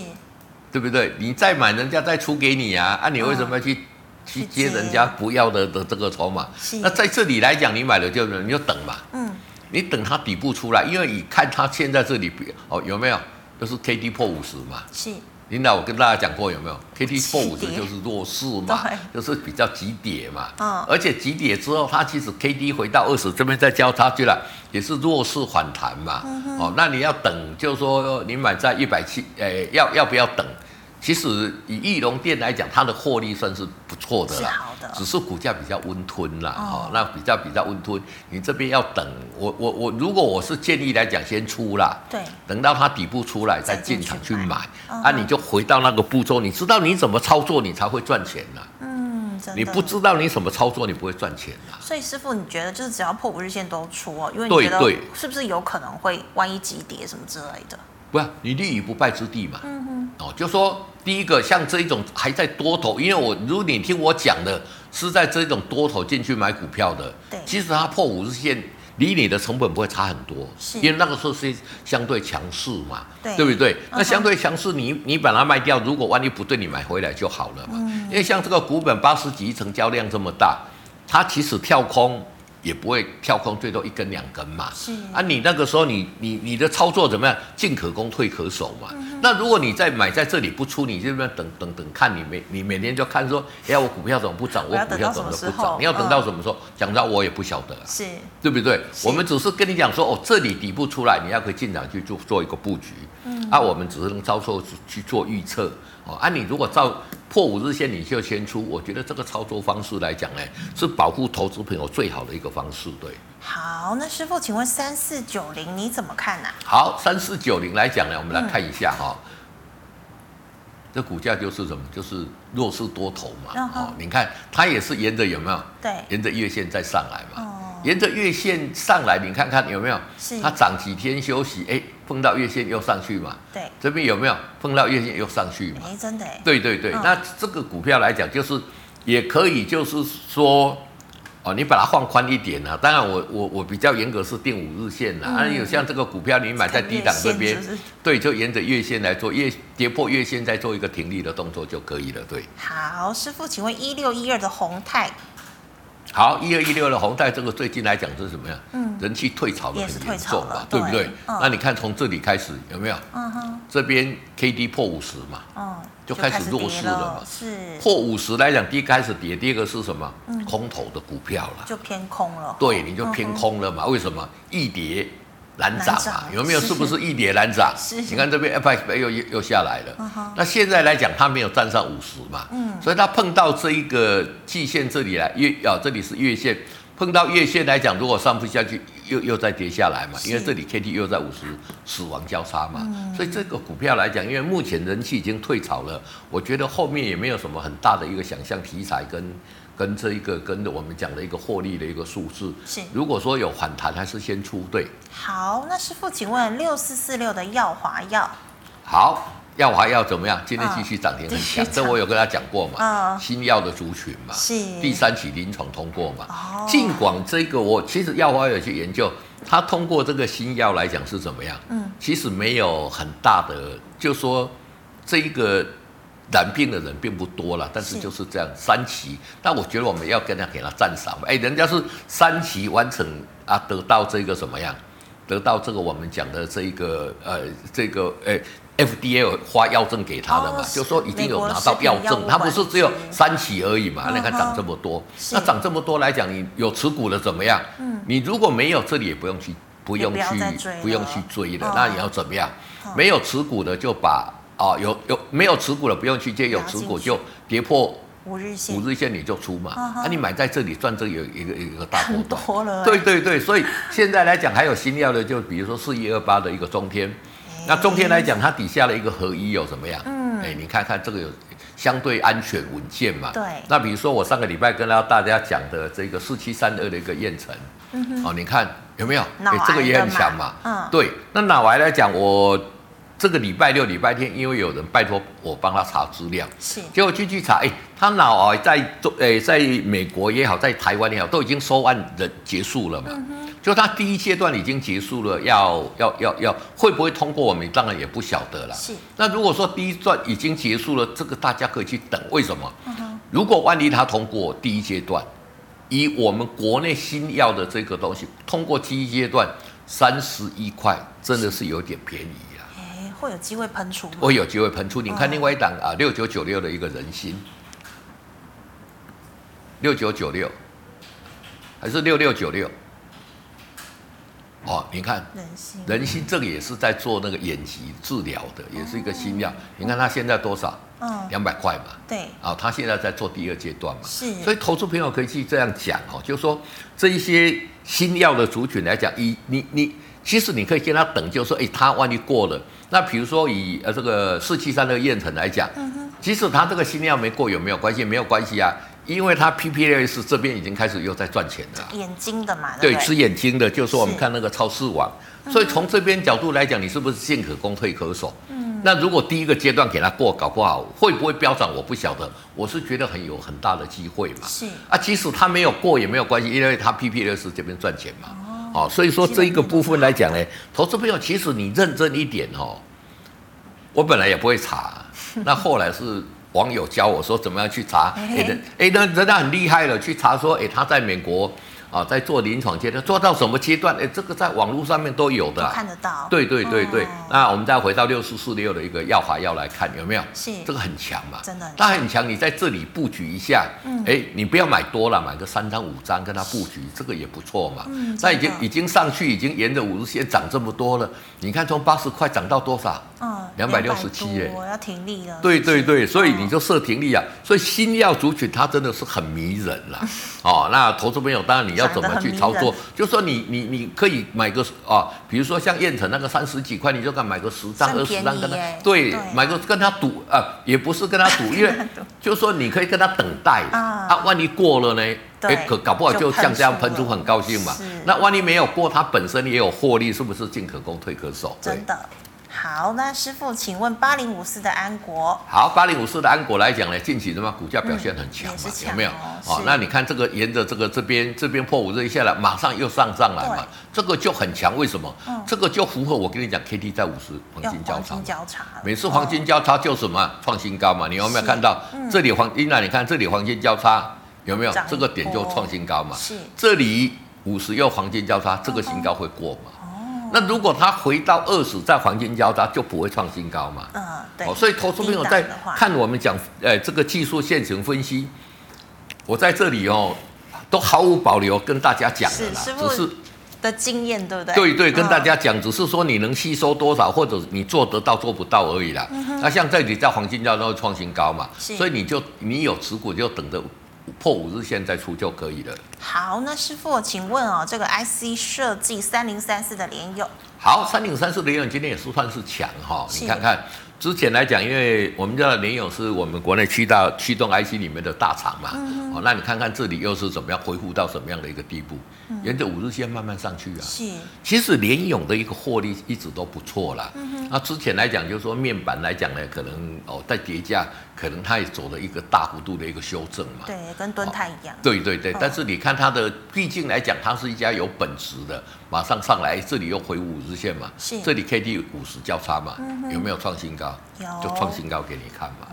[SPEAKER 2] 对不对？你再买，人家再出给你啊，啊，你为什么要去、嗯、去接人家不要的的这个筹码？那在这里来讲，你买了就你就等嘛。嗯。你等它底部出来，因为你看它现在这里哦，有没有？就是 K D 破五十嘛。是。领导，我跟大家讲过有没有 K D 45的就是弱势嘛，就是比较急跌嘛。嗯。而且急跌之后，它其实 K D 回到二十这边再交叉去了，也是弱势反弹嘛。嗯、哼哦，那你要等，就是说你买在一百七，诶，要要不要等？其实以翼龙店来讲，它的获利算是不错的啦，是的，只是股价比较温吞啦，哈、哦，那比较比较温吞。你这边要等，我我我，如果我是建议来讲，先出啦，对，等到它底部出来再进场去买，啊，你就回到那个步骤，你知道你怎么操作，你才会赚钱呐。嗯。你不知道你怎么操作，你不会赚钱呐。所以师傅，你觉得就是只要破五日线都出哦，因为你觉得是不是有可能会万一急跌什么之类的？不是，你立于不败之地嘛。嗯哼。哦，就说。第一个像这一种还在多头，因为我如果你听我讲的是在这种多头进去买股票的，对，其实它破五日线离你的成本不会差很多，是，因为那个时候是相对强势嘛，对，对不对？那相对强势，你你把它卖掉，如果万一不对，你买回来就好了嘛。嗯，因为像这个股本八十几亿，成交量这么大，它其实跳空。也不会跳空，最多一根两根嘛。是啊，你那个时候你你你的操作怎么样？进可攻，退可守嘛。嗯、那如果你在买在这里不出，你这边等等等看你每你每天就看说，哎呀，我股票怎么不涨？我股票怎么不涨？你要等到什么时候？讲到我也不晓得、啊，是，对不对？我们只是跟你讲说，哦，这里底部出来，你要可以进场去做做一个布局。嗯，啊，我们只是能操作去做预测哦。啊，你如果照破五日线你就先出，我觉得这个操作方式来讲呢，是保护投资朋友最好的一个方式。对，
[SPEAKER 1] 好，那师傅，请问三四九零你怎么看呢、啊？
[SPEAKER 2] 好，三四九零来讲呢，我们来看一下哈、嗯，这股价就是什么？就是弱势多头嘛。嗯、哦，你看它也是沿着有没有？
[SPEAKER 1] 对，
[SPEAKER 2] 沿着月线再上来嘛。哦沿着月线上来，你看看有没有？是。它涨几天休息，哎，碰到月线又上去嘛。
[SPEAKER 1] 对。
[SPEAKER 2] 这边有没有碰到月线又上去嘛？
[SPEAKER 1] 哎，真的。
[SPEAKER 2] 对对对，嗯、那这个股票来讲，就是也可以，就是说，哦，你把它放宽一点啊。当然我，我我我比较严格是定五日线的、嗯。啊，有像这个股票，你买在低档这边，对，就沿着月线来做，月跌破月线再做一个停利的动作就可以了。对。
[SPEAKER 1] 好，师傅，请问一六一二的宏泰。
[SPEAKER 2] 好，一二一六的宏泰，这个最近来讲是什么呀？嗯，人气退潮的很严重嘛，对不对？嗯、那你看从这里开始有没有？嗯哼，这边 K D 破五十嘛，嗯，就开始弱势了嘛。是破五十来讲，第一开始跌，第二个是什么？嗯，空头的股票了，
[SPEAKER 1] 就偏空了。
[SPEAKER 2] 对，你就偏空了嘛？嗯、为什么？一跌。难涨嘛？有没有？是不是一跌难涨？你看这边 F X 又又又下来了。Uh-huh. 那现在来讲，它没有站上五十嘛？嗯。所以它碰到这一个季线这里来，月啊，这里是月线，碰到月线来讲，如果上不下去，又又再跌下来嘛？因为这里 K D 又在五十死亡交叉嘛。嗯。所以这个股票来讲，因为目前人气已经退潮了，我觉得后面也没有什么很大的一个想象题材跟。跟这一个跟着我们讲的一个获利的一个数字是，如果说有反弹，还是先出对。
[SPEAKER 1] 好，那师傅，请问六四四六的耀华药，
[SPEAKER 2] 好，耀华药怎么样？今天继续涨停很强，这我有跟他讲过嘛？嗯，新药的族群嘛，是第三期临床通过嘛？哦，尽管这个我其实耀华有去研究，它通过这个新药来讲是怎么样？嗯，其实没有很大的，就说这一个。染病的人并不多了，但是就是这样三期，那我觉得我们要跟他给他赞赏。哎，人家是三期完成啊，得到这个什么样？得到这个我们讲的这一个呃，这个呃 FDA 发药证给他的嘛，哦、就说已经有拿到药证，他不是只有三期而已嘛？你看涨这么多，那涨这么多来讲，你有持股的怎么样？嗯，你如果没有，这里也不用去，不用去，不，不用去追了。那你要怎么样？没有持股的就把。哦，有有没有持股的不用去接，有持股就跌破五日线，五日线你就出嘛。那、啊、你买在这里赚这有一个一个大波动。多了。对对对，所以现在来讲还有新药的，就比如说四一二八的一个中天，那中天来讲它底下的一个合一有什么样？嗯，哎，你看看这个有相对安全稳健嘛。对。那比如说我上个礼拜跟大家讲的这个四七三二的一个彦辰，嗯哦，你看有没有？哎，这个也很强嘛。嗯。对，那脑癌来讲我。这个礼拜六、礼拜天，因为有人拜托我帮他查资料，是，结果进去查，哎，他脑癌在中，哎，在美国也好，在台湾也好，都已经收案的结束了嘛，嗯，就他第一阶段已经结束了，要要要要，会不会通过我们当然也不晓得了。是，那如果说第一段已经结束了，这个大家可以去等，为什么？嗯，如果万一他通过第一阶段，以我们国内新药的这个东西通过第一阶段三十一块，真的是有点便宜。
[SPEAKER 1] 会有机会喷出吗？
[SPEAKER 2] 会有机会喷出。你看另外一档啊，六九九六的一个人心，六九九六还是六六九六？哦，你看人心，人心这个也是在做那个眼疾治疗的，也是一个新药。你看它现在多少？嗯，两百块嘛。对。啊，他现在在做第二阶段嘛。是。所以投资朋友可以去这样讲哦，就是说这一些新药的族群来讲，以你你其实你可以跟他等，就是说，哎，他万一过了。那比如说以呃这个四七三的验程来讲，即使他这个新药没过，有没有关系？没有关系啊，因为他 PPLS 这边已经开始又在赚钱了。
[SPEAKER 1] 眼睛的嘛，对，
[SPEAKER 2] 对，吃眼睛的，就是说我们看那个超市网。所以从这边角度来讲，你是不是进可攻退可守？嗯。那如果第一个阶段给他过，搞不好会不会飙涨？我不晓得。我是觉得很有很大的机会嘛。是。啊，即使他没有过也没有关系，因为他 PPLS 这边赚钱嘛。好，所以说这一个部分来讲呢，投资朋友其实你认真一点哦。我本来也不会查，那后来是网友教我说怎么样去查。哎，哎，那人家很厉害了，去查说，哎，他在美国。啊，在做临床阶段，做到什么阶段？哎，这个在网络上面都有的，
[SPEAKER 1] 看得到。
[SPEAKER 2] 对对对对，嗯。那我们再回到六四四六的一个药华药来看，有没有？是这个很强嘛？真的很强，它很强。你在这里布局一下，嗯，哎，你不要买多了，买个三张五张跟它布局，这个也不错嘛。嗯，那已经已经上去，已经沿着五日线涨这么多了。你看从八十块涨到多少？嗯，两百六十七耶，
[SPEAKER 1] 我要停利了。
[SPEAKER 2] 对对对，所以你就设停利啊。所以新药族群它真的是很迷人啦。哦，那投资朋友当然你要怎么去操作？就说你你你可以买个啊，比如说像燕城那个三十几块，你就敢买个十张二十张跟他对，买个跟他赌啊，也不是跟他赌，因为 就说你可以跟他等待啊，万一过了呢？哎，可搞不好就像这样喷出，很高兴嘛。那万一没有过，它本身也有获利，是不是进可攻退可守？
[SPEAKER 1] 真的。好，那师傅，请问八零五四的安国。
[SPEAKER 2] 好，八零五四的安国来讲呢，近期的嘛，股价表现很强嘛，嗯、强有没有？哦，那你看这个沿着这个这边这边破五日下来，马上又上上来嘛，这个就很强。为什么？嗯、这个就符合我跟你讲，K D 在五十黄金交叉，交叉每次黄金交叉就什么创新高嘛？你有没有看到？嗯、这里黄金那你看这里黄金交叉有没有？这个点就创新高嘛？是这里五十又黄金交叉，这个新高会过嘛？那如果它回到二十，在黄金交叉就不会创新高嘛？嗯，对。哦，所以投资朋友在看我们讲，呃，这个技术线型分析，我在这里哦，都毫无保留跟大家讲了啦，只是
[SPEAKER 1] 的经验，对不对？
[SPEAKER 2] 对对，跟大家讲，只是说你能吸收多少，或者你做得到做不到而已啦。那像这里在黄金交叉会创新高嘛？所以你就你有持股就等着。破五日线再出就可以了。
[SPEAKER 1] 好，那师傅，请问哦，这个 IC 设计三零三四的联友，
[SPEAKER 2] 好，三零三四的联友今天也是算是强哈，是你看看。之前来讲，因为我们知道联友是我们国内七大驱动 IC 里面的大厂嘛，嗯、哼哦，那你看看这里又是怎么样恢复到什么样的一个地步？嗯、沿着五日线慢慢上去啊。是，其实联友的一个获利一直都不错啦。嗯哼，那之前来讲，就是说面板来讲呢，可能哦在跌价，可能它也走了一个大幅度的一个修正嘛。
[SPEAKER 1] 对，跟蹲泰一样。哦、对
[SPEAKER 2] 对对，哦、但是你看它的，毕竟来讲，它是一家有本质的，马上上来，这里又回五日线嘛。是，这里 K D 五十交叉嘛，嗯、有没有创新高？有就创新高给你看嘛。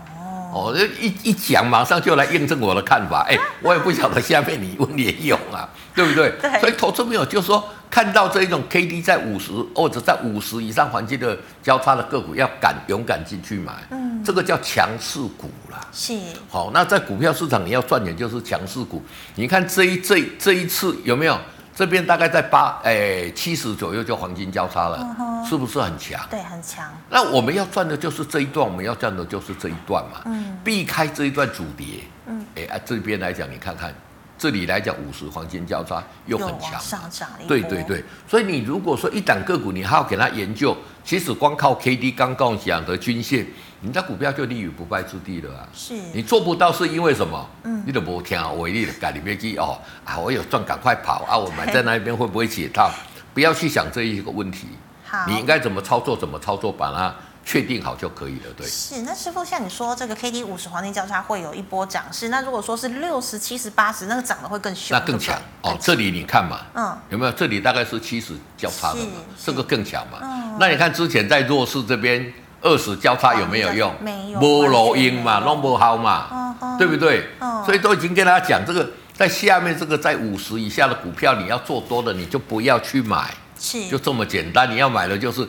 [SPEAKER 2] 哦，这一一讲，马上就来验证我的看法。哎，我也不晓得下面你问也有啊，对不对？对。所以投资朋友就说，看到这一种 K D 在五十或者在五十以上环境的交叉的个股，要敢勇敢进去买。嗯。这个叫强势股啦。是。好，那在股票市场你要赚钱就是强势股。你看这一这一这一次有没有？这边大概在八诶七十左右就黄金交叉了，嗯、是不是很强？
[SPEAKER 1] 对，很强。
[SPEAKER 2] 那我们要赚的就是这一段，我们要赚的就是这一段嘛。嗯。避开这一段主跌。嗯。哎，这边来讲，你看看，这里来讲五十黄金交叉又很强。上涨。对对对。所以你如果说一档个股，你还要给它研究，其实光靠 K D 刚刚讲的均线。你的股票就立于不败之地了啊！是你做不到，是因为什么？嗯，你都不听我的，改里面去哦啊！我有赚，赶快跑啊！我买在那边会不会解套？不要去想这一个问题。好，你应该怎么操作？怎么操作？把它确定好就可以了。对。
[SPEAKER 1] 是那师傅，像你说这个 K D 五十黄金交叉会有一波涨势，那如果说是六十七十八十，那个涨得会更凶，
[SPEAKER 2] 那更强哦。这里你看嘛，嗯，有没有？这里大概是七十交叉的嘛，这个更强嘛。嗯，那你看之前在弱势这边。二十交叉有没有用？没有，没路用嘛，弄不好嘛，对不对？所以都已经跟大家讲，这个在下面这个在五十以下的股票，你要做多的，你就不要去买，是，就这么简单。你要买的就是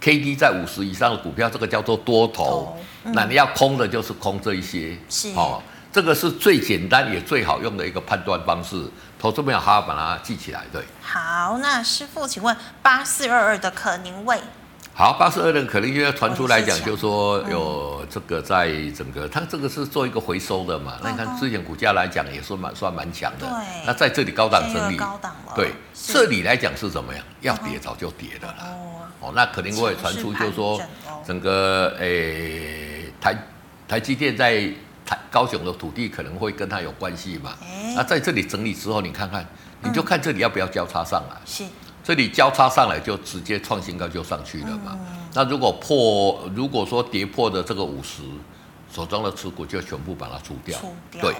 [SPEAKER 2] K D 在五十以上的股票，这个叫做多头。那你要空的，就是空这一些，是哦，这个是最简单也最好用的一个判断方式。投资朋友好好把它记起来，对。
[SPEAKER 1] 好，那师傅，请问八四二二的可宁位。
[SPEAKER 2] 好，八四二的可能因为传出来讲，就说有这个在整个，它这个是做一个回收的嘛。那你看之前股价来讲也是蛮算蛮强的。对。那在这里高档整理。高档了。对，这里来讲是怎么样？要跌早就跌的了。哦。那可能我也传出，就是说整个诶台台积电在台高雄的土地可能会跟它有关系嘛。那在这里整理之后，你看看，你就看这里要不要交叉上来。是。这里交叉上来就直接创新高就上去了嘛。嗯、那如果破，如果说跌破的这个五十，手中的持股就全部把它出掉。出掉了。对。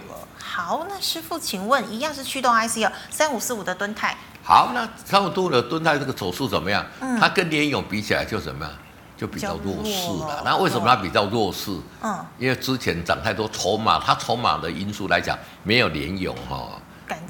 [SPEAKER 1] 好，那师傅，请问一样是驱动 IC 哦，三五四五的敦泰。
[SPEAKER 2] 好，那三五四五的敦泰这个走势怎么样？嗯、它跟联勇比起来就怎么样？就比较弱势了。那为什么它比较弱势？嗯。因为之前涨太多筹码，它筹码的因素来讲，没有联勇哈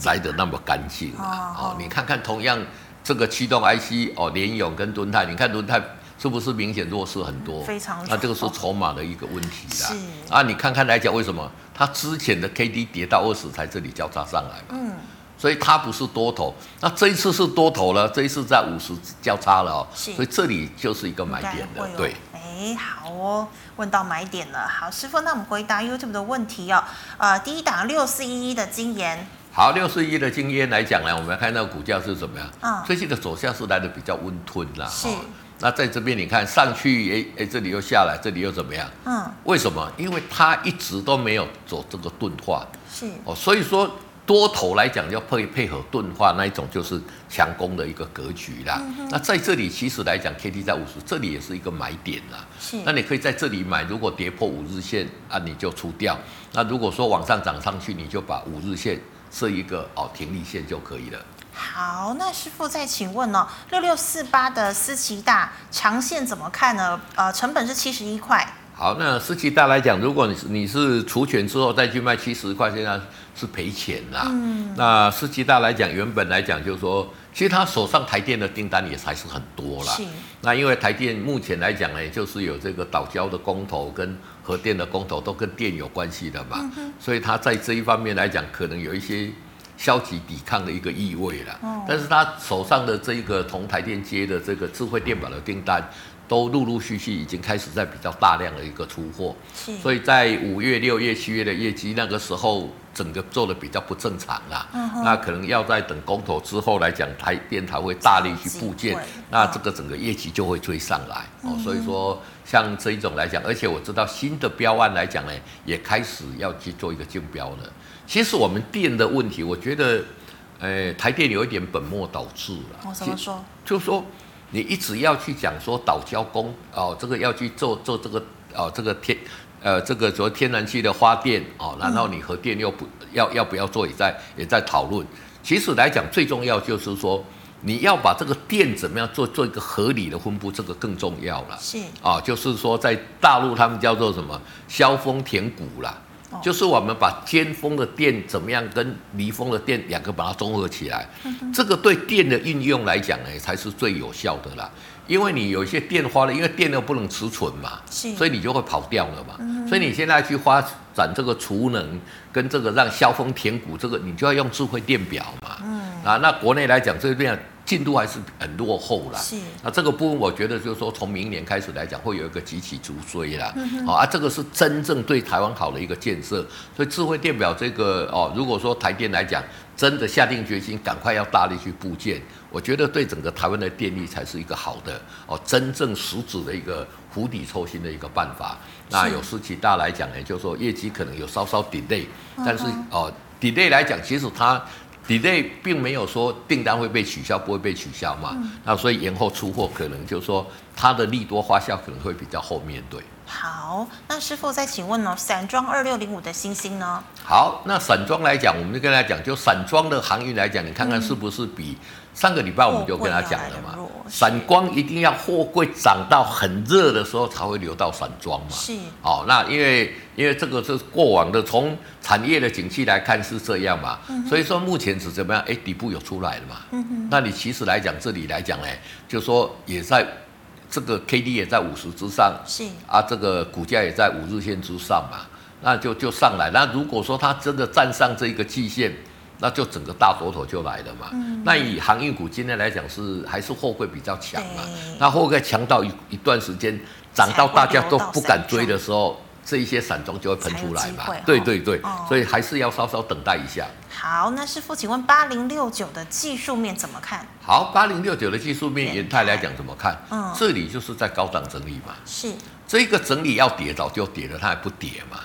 [SPEAKER 2] 来的那么干净啊。哦，你看看同样。这个驱动 IC 哦，联勇跟敦泰，你看敦泰是不是明显弱势很多？非常。那这个是筹码的一个问题啦。是。啊，你看看来讲，为什么它之前的 KD 跌到二十才这里交叉上来嘛？嗯。所以它不是多头，那这一次是多头了，这一次在五十交叉了哦。是。所以这里就是一个买点的，对。哎，
[SPEAKER 1] 哎，好哦，问到买点了。好，师傅，那我们回答 YouTube 的问题哦。呃，第一档六四一一的晶研。
[SPEAKER 2] 好，六四一的晶研来讲呢，我们看到股价是怎么样？
[SPEAKER 1] 嗯，
[SPEAKER 2] 最近的走向是来的比较温吞啦。
[SPEAKER 1] 是。
[SPEAKER 2] 那在这边你看上去，哎哎，这里又下来，这里又怎么样？
[SPEAKER 1] 嗯。为
[SPEAKER 2] 什么？因为它一直都没有走这个钝化。
[SPEAKER 1] 是。
[SPEAKER 2] 哦，所以说。多头来讲，要配配合钝化那一种，就是强攻的一个格局啦。嗯、那在这里，其实来讲，K D 在五十，这里也是一个买点啦。
[SPEAKER 1] 是。
[SPEAKER 2] 那你可以在这里买，如果跌破五日线啊，你就出掉。那如果说往上涨上去，你就把五日线设一个哦停利线就可以了。
[SPEAKER 1] 好，那师傅再请问哦，六六四八的思琪大长线怎么看呢？呃，成本是七十一块。
[SPEAKER 2] 好，那思琪大来讲，如果你是你是除权之后再去卖七十块，现在是赔钱啦。嗯，那思琪大来讲，原本来讲就是说，其实他手上台电的订单也还是很多啦。是。那因为台电目前来讲呢，就是有这个岛礁的公投跟核电的公投都跟电有关系的嘛。嗯。所以他在这一方面来讲，可能有一些消极抵抗的一个意味了。哦。但是他手上的这一个同台电接的这个智慧电表的订单。都陆陆续续已经开始在比较大量的一个出货，所以在五月、六月、七月的业绩那个时候，整个做的比较不正常啦。嗯、那可能要在等公投之后来讲，台电台会大力去布建，那这个整个业绩就会追上来。哦，所以说像这一种来讲，而且我知道新的标案来讲呢，也开始要去做一个竞标了。其实我们电的问题，我觉得，呃，台电有一点本末倒置了。
[SPEAKER 1] 我怎么说？
[SPEAKER 2] 就是说。你一直要去讲说岛礁工哦，这个要去做做这个哦，这个天呃这个说天然气的发电哦，然后你核电又不要要不要做也在也在讨论。其实来讲最重要就是说你要把这个电怎么样做做一个合理的分布，这个更重要了。
[SPEAKER 1] 是
[SPEAKER 2] 啊，就是说在大陆他们叫做什么削峰填谷啦。就是我们把尖峰的电怎么样跟离峰的电两个把它综合起来，这个对电的运用来讲呢，才是最有效的啦。因为你有一些电花了，因为电又不能储存嘛，所以你就会跑掉了嘛。所以你现在去发展这个储能跟这个让消峰填谷，这个你就要用智慧电表嘛。啊，那国内来讲这边。进度还是很落后啦。是，那这个部分我觉得就是说，从明年开始来讲，会有一个急起直追啦。嗯、啊，这个是真正对台湾好的一个建设。所以智慧电表这个哦，如果说台电来讲，真的下定决心，赶快要大力去布建，我觉得对整个台湾的电力才是一个好的哦，真正实质的一个釜底抽薪的一个办法。那有思祺大来讲呢，就是说业绩可能有稍稍 delay，但是哦 delay 来讲，其实它。Delay 并没有说订单会被取消，不会被取消嘛？嗯、那所以延后出货可能就是说它的利多花销可能会比较后面对。
[SPEAKER 1] 好，那师傅再请问哦，散装二六零五的星星呢？
[SPEAKER 2] 好，那散装来讲，我们就跟他讲，就散装的航运来讲，你看看是不是比上个礼拜我们就跟他讲了嘛？散光一定要货柜涨到很热的时候才会流到散装嘛？
[SPEAKER 1] 是。
[SPEAKER 2] 哦，那因为因为这个是过往的，从产业的景气来看是这样嘛？嗯、所以说目前是怎么样？哎，底部有出来了嘛？嗯哼。那你其实来讲，这里来讲呢，就说也在。这个 K D 也在五十之上，是啊，这个股价也在五日线之上嘛，那就就上来。那如果说它真的站上这一个季线，那就整个大多头就来了嘛。嗯、那以航运股今天来讲是还是货柜比较强嘛？那货柜强到一一段时间涨到大家都不敢追的时候。这一些散装就会喷出来嘛？对对对，哦、所以还是要稍稍等待一下。
[SPEAKER 1] 好，那师傅，请问八零六九的技术面怎么看？
[SPEAKER 2] 好，八零六九的技术面，元泰来讲怎么看？嗯，这里就是在高档整理嘛。
[SPEAKER 1] 是，这
[SPEAKER 2] 个整理要跌早就跌了，它还不跌嘛？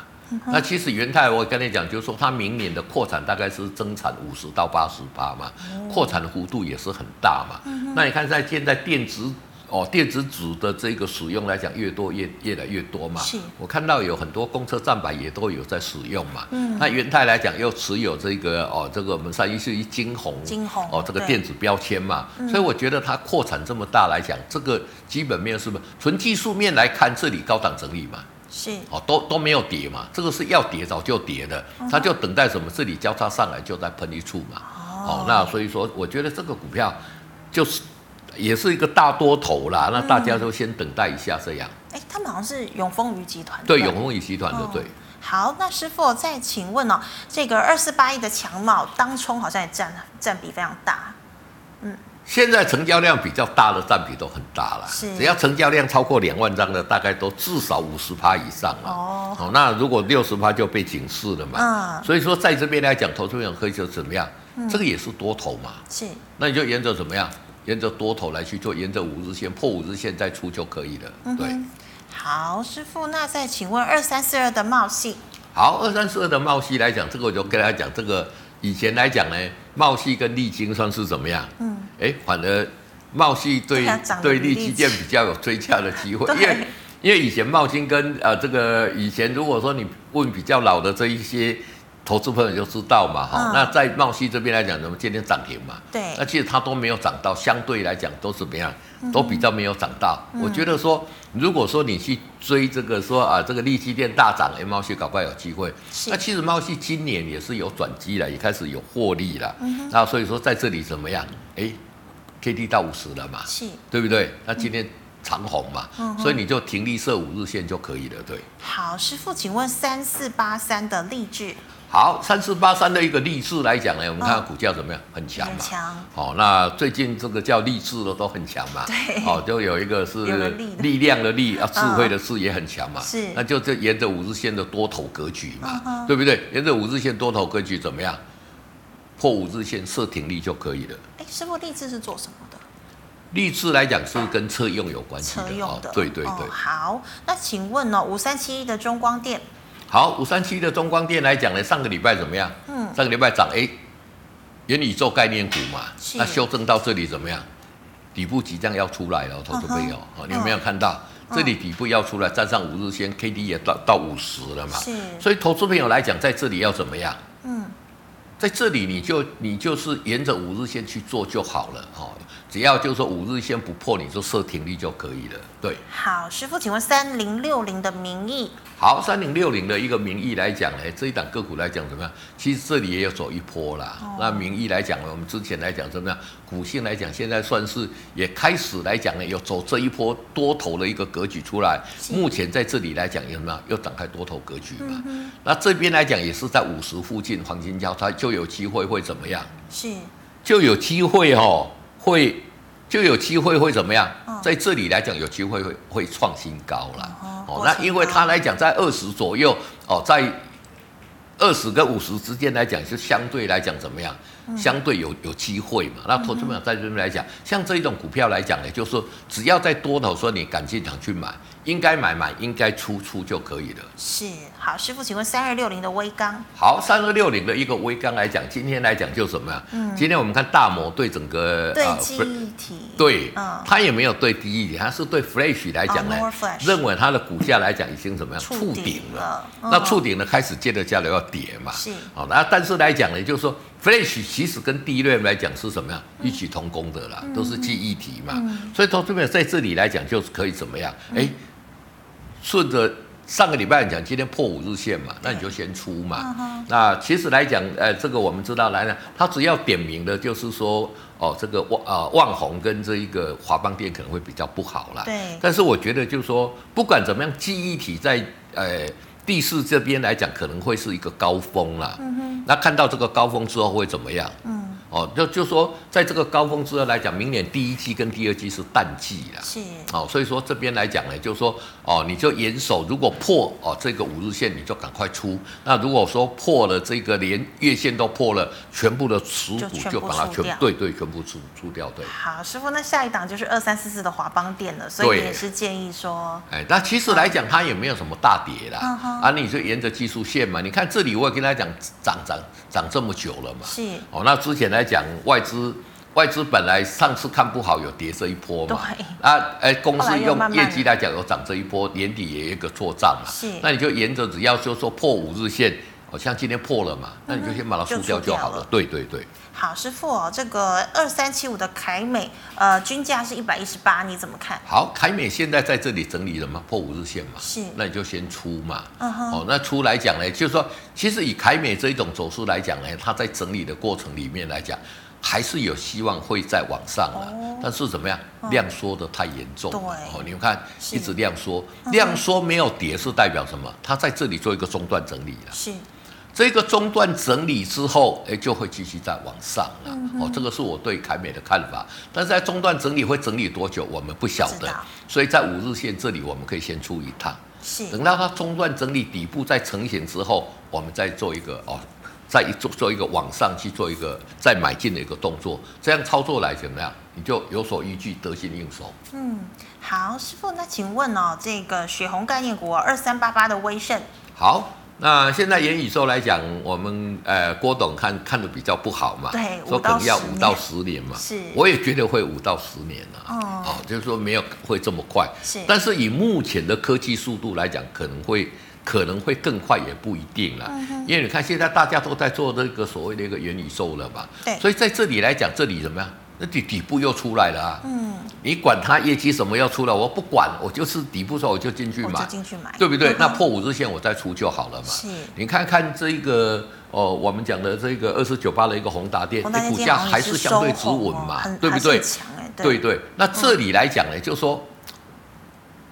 [SPEAKER 2] 那其实元泰，我跟你讲，就是说它明年的扩产大概是增产五十到八十八嘛，扩产的幅度也是很大嘛。那你看在现在电子。哦，电子纸的这个使用来讲，越多越越来越多嘛。是，我看到有很多公车站板也都有在使用嘛。嗯，那元泰来讲又持有这个哦，这个我们上一是一金红金红哦，这个电子标签嘛。所以我觉得它扩产这么大来讲，这个基本面是不是纯技术面来看，这里高档整理嘛。是，哦，都都没有跌嘛，这个是要跌早就跌的，它就等待什么？这里交叉上来就在喷一处嘛。哦，哦，那所以说，我觉得这个股票就是。也是一个大多头啦，那大家都先等待一下这样。
[SPEAKER 1] 哎、嗯，他们好像是永丰余集团。
[SPEAKER 2] 对，永丰余集团的、哦、对。
[SPEAKER 1] 好，那师傅再请问哦，这个二四八一的强茂当冲好像也占占比非常大。嗯，
[SPEAKER 2] 现在成交量比较大的占比都很大了，
[SPEAKER 1] 是
[SPEAKER 2] 只要成交量超过两万张的，大概都至少五十趴以上了。
[SPEAKER 1] 哦，
[SPEAKER 2] 哦，那如果六十趴就被警示了嘛。
[SPEAKER 1] 嗯，
[SPEAKER 2] 所以说在这边来讲，投资人可以就怎么样？嗯、这个也是多头嘛。
[SPEAKER 1] 是，
[SPEAKER 2] 那你就沿着怎么样？沿着多头来去做，沿着五日线破五日线再出就可以了。嗯、对。
[SPEAKER 1] 好，师傅，那再请问二三四二的茂矽。
[SPEAKER 2] 好，二三四二的茂矽来讲，这个我就跟大家讲，这个以前来讲呢，茂系跟利晶算是怎么样？嗯，哎，反而茂系对对力积电比较有追加的机会，因为因为以前茂金跟呃这个以前如果说你问比较老的这一些。投资朋友就知道嘛，哈、嗯，那在茂系这边来讲，我们今天涨停嘛，
[SPEAKER 1] 对，
[SPEAKER 2] 那其实它都没有涨到，相对来讲都怎么样，都比较没有涨到。嗯、我觉得说，如果说你去追这个说啊，这个力积电大涨，哎，猫系搞不好有机会。那其实猫系今年也是有转机了，也开始有获利了。嗯，那所以说在这里怎么样？哎，K D 到五十了嘛，是，对不对？那今天长红嘛，嗯、所以你就停利设五日线就可以了，对。
[SPEAKER 1] 好，师傅，请问三四八三的力致。
[SPEAKER 2] 好，三四八三的一个励志来讲呢，我们看看股价怎么样？哦、很强嘛。强。哦，那最近这个叫励志的都很强嘛。对。哦，就有一个是力量的力啊，智慧的智也很强嘛。是、哦。那就这沿着五日线的多头格局嘛，哦、对不对？沿着五日线多头格局怎么样？破五日线设停利就可以了。
[SPEAKER 1] 哎，师傅，励志是做什么的？
[SPEAKER 2] 励志来讲是跟车用有关系的。车用的。哦、对对对、哦。
[SPEAKER 1] 好，那请问呢、哦，五三七一的中光电。
[SPEAKER 2] 好，五三七的中光电来讲呢，上个礼拜怎么样？嗯，上个礼拜涨，哎，元宇宙概念股嘛，那修正到这里怎么样？底部即将要出来了，投资朋友，哦，你有没有看到？这里底部要出来，站上五日线，K D 也到到五十了嘛？是。所以投资朋友来讲，在这里要怎么样？嗯，在这里你就你就是沿着五日线去做就好了，哦，只要就是说五日线不破，你就设停利就可以了。对。
[SPEAKER 1] 好，师傅，请问三零六零的名义。
[SPEAKER 2] 好，三零六零的一个名义来讲呢，这一档个股来讲怎么样？其实这里也有走一波啦。哦、那名义来讲呢，我们之前来讲怎么样？股性来讲，现在算是也开始来讲呢，有走这一波多头的一个格局出来。目前在这里来讲有什么？又展开多头格局嘛？嗯、那这边来讲也是在五十附近黄金交叉，就有机会会怎么样？是，就有机会哦，会就有机会会怎么样？哦、在这里来讲有机会会会创新高了。哦哦，那因为它来讲在二十左右哦，在二十跟五十之间来讲，是相对来讲怎么样？相对有有机会嘛？那投资朋友在这边来讲，像这一种股票来讲呢，就是说只要在多头说你敢进场去买。应该买买，应该出出就可以了。
[SPEAKER 1] 是，好，师傅，请问三二六零的微刚。
[SPEAKER 2] 好，三二六零的一个微刚来讲，今天来讲就什么呀？嗯，今天我们看大摩对整个
[SPEAKER 1] 对记忆体，
[SPEAKER 2] 对，嗯，它也没有对记忆体，它是对 Flash 来讲呢，认为它的股价来讲已经怎么样触顶了？那触顶呢，开始接着下来要跌嘛？是，好，那但是来讲呢，就是说 Flash 其实跟 DRAM 来讲是什么样异曲同工的啦，都是记忆体嘛，所以投资者在这里来讲就是可以怎么样？哎。顺着上个礼拜讲，今天破五日线嘛，那你就先出嘛。嗯、那其实来讲，呃，这个我们知道来呢，它只要点名的，就是说，哦，这个旺呃旺宏跟这一个华邦店可能会比较不好啦。对。但是我觉得就是说，不管怎么样，记忆体在呃第四这边来讲，可能会是一个高峰啦。嗯哼。那看到这个高峰之后会怎么样？嗯。哦，就就说，在这个高峰之后来讲，明年第一季跟第二季是淡季啦。是。哦，所以说这边来讲呢，就是说，哦，你就严守，如果破哦这个五日线，你就赶快出。那如果说破了这个连月线都破了，全部的持股就把它全对对全部出出掉。对。
[SPEAKER 1] 好，师傅，那下一档就是二三四四的华邦电了，所以也是建议说，
[SPEAKER 2] 哎，那其实来讲，它也没有什么大跌啦。嗯、啊，你就沿着技术线嘛，你看这里我也跟大家讲，涨涨涨这么久了嘛。是。哦，那之前来。讲外资，外资本来上次看不好，有跌这一波嘛？对。啊，哎，公司用业绩来讲有涨这一波，年底也有一个做账嘛。是。那你就沿着只要就说破五日线，好像今天破了嘛，那你就先把它输掉就好了。了对对对。
[SPEAKER 1] 好，师傅哦，这个二三七五的凯美，呃，均价是一百一十八，你怎么看？
[SPEAKER 2] 好，凯美现在在这里整理了吗？破五日线嘛。是。那你就先出嘛。嗯哼。哦，那出来讲呢，就是说，其实以凯美这一种走势来讲呢，它在整理的过程里面来讲。还是有希望会再往上了，哦、但是怎么样？量缩的太严重了。对哦，你们看，一直量缩，量缩没有跌是代表什么？它在这里做一个中断整理了。是，这个中段整理之后，哎，就会继续再往上了。嗯、哦，这个是我对凯美的看法。但是在中段整理会整理多久，我们不晓得。所以在五日线这里，我们可以先出一趟。是。等到它中段整理底部再成型之后，我们再做一个哦，再一做做一个往上去做一个再买进的一个动作。这样操作来怎么样？你就有所依据，得心应手。
[SPEAKER 1] 嗯，好，师傅，那请问哦，这个血红概念股二三八八的威盛。
[SPEAKER 2] 好。那现在元宇宙来讲，我们呃郭董看看的比较不好嘛，
[SPEAKER 1] 对，
[SPEAKER 2] 说可能要五到十年嘛，
[SPEAKER 1] 是，
[SPEAKER 2] 我也觉得会五到十年啊，哦，哦，就是说没有会这么快，是，但是以目前的科技速度来讲，可能会可能会更快也不一定了，嗯，因为你看现在大家都在做这个所谓的一个元宇宙了嘛，对，所以在这里来讲，这里怎么样？那底底部又出来了啊！嗯，你管它业绩什么要出来，我不管，我就是底部时候我就进去买，
[SPEAKER 1] 进去买，
[SPEAKER 2] 对不对？嗯、那破五日线我再出就好了嘛。是，你看看这一个哦，我们讲的这个二四九八的一个宏达电，股价还是相对止稳嘛，对不对？对对。那这里来讲呢，就是说。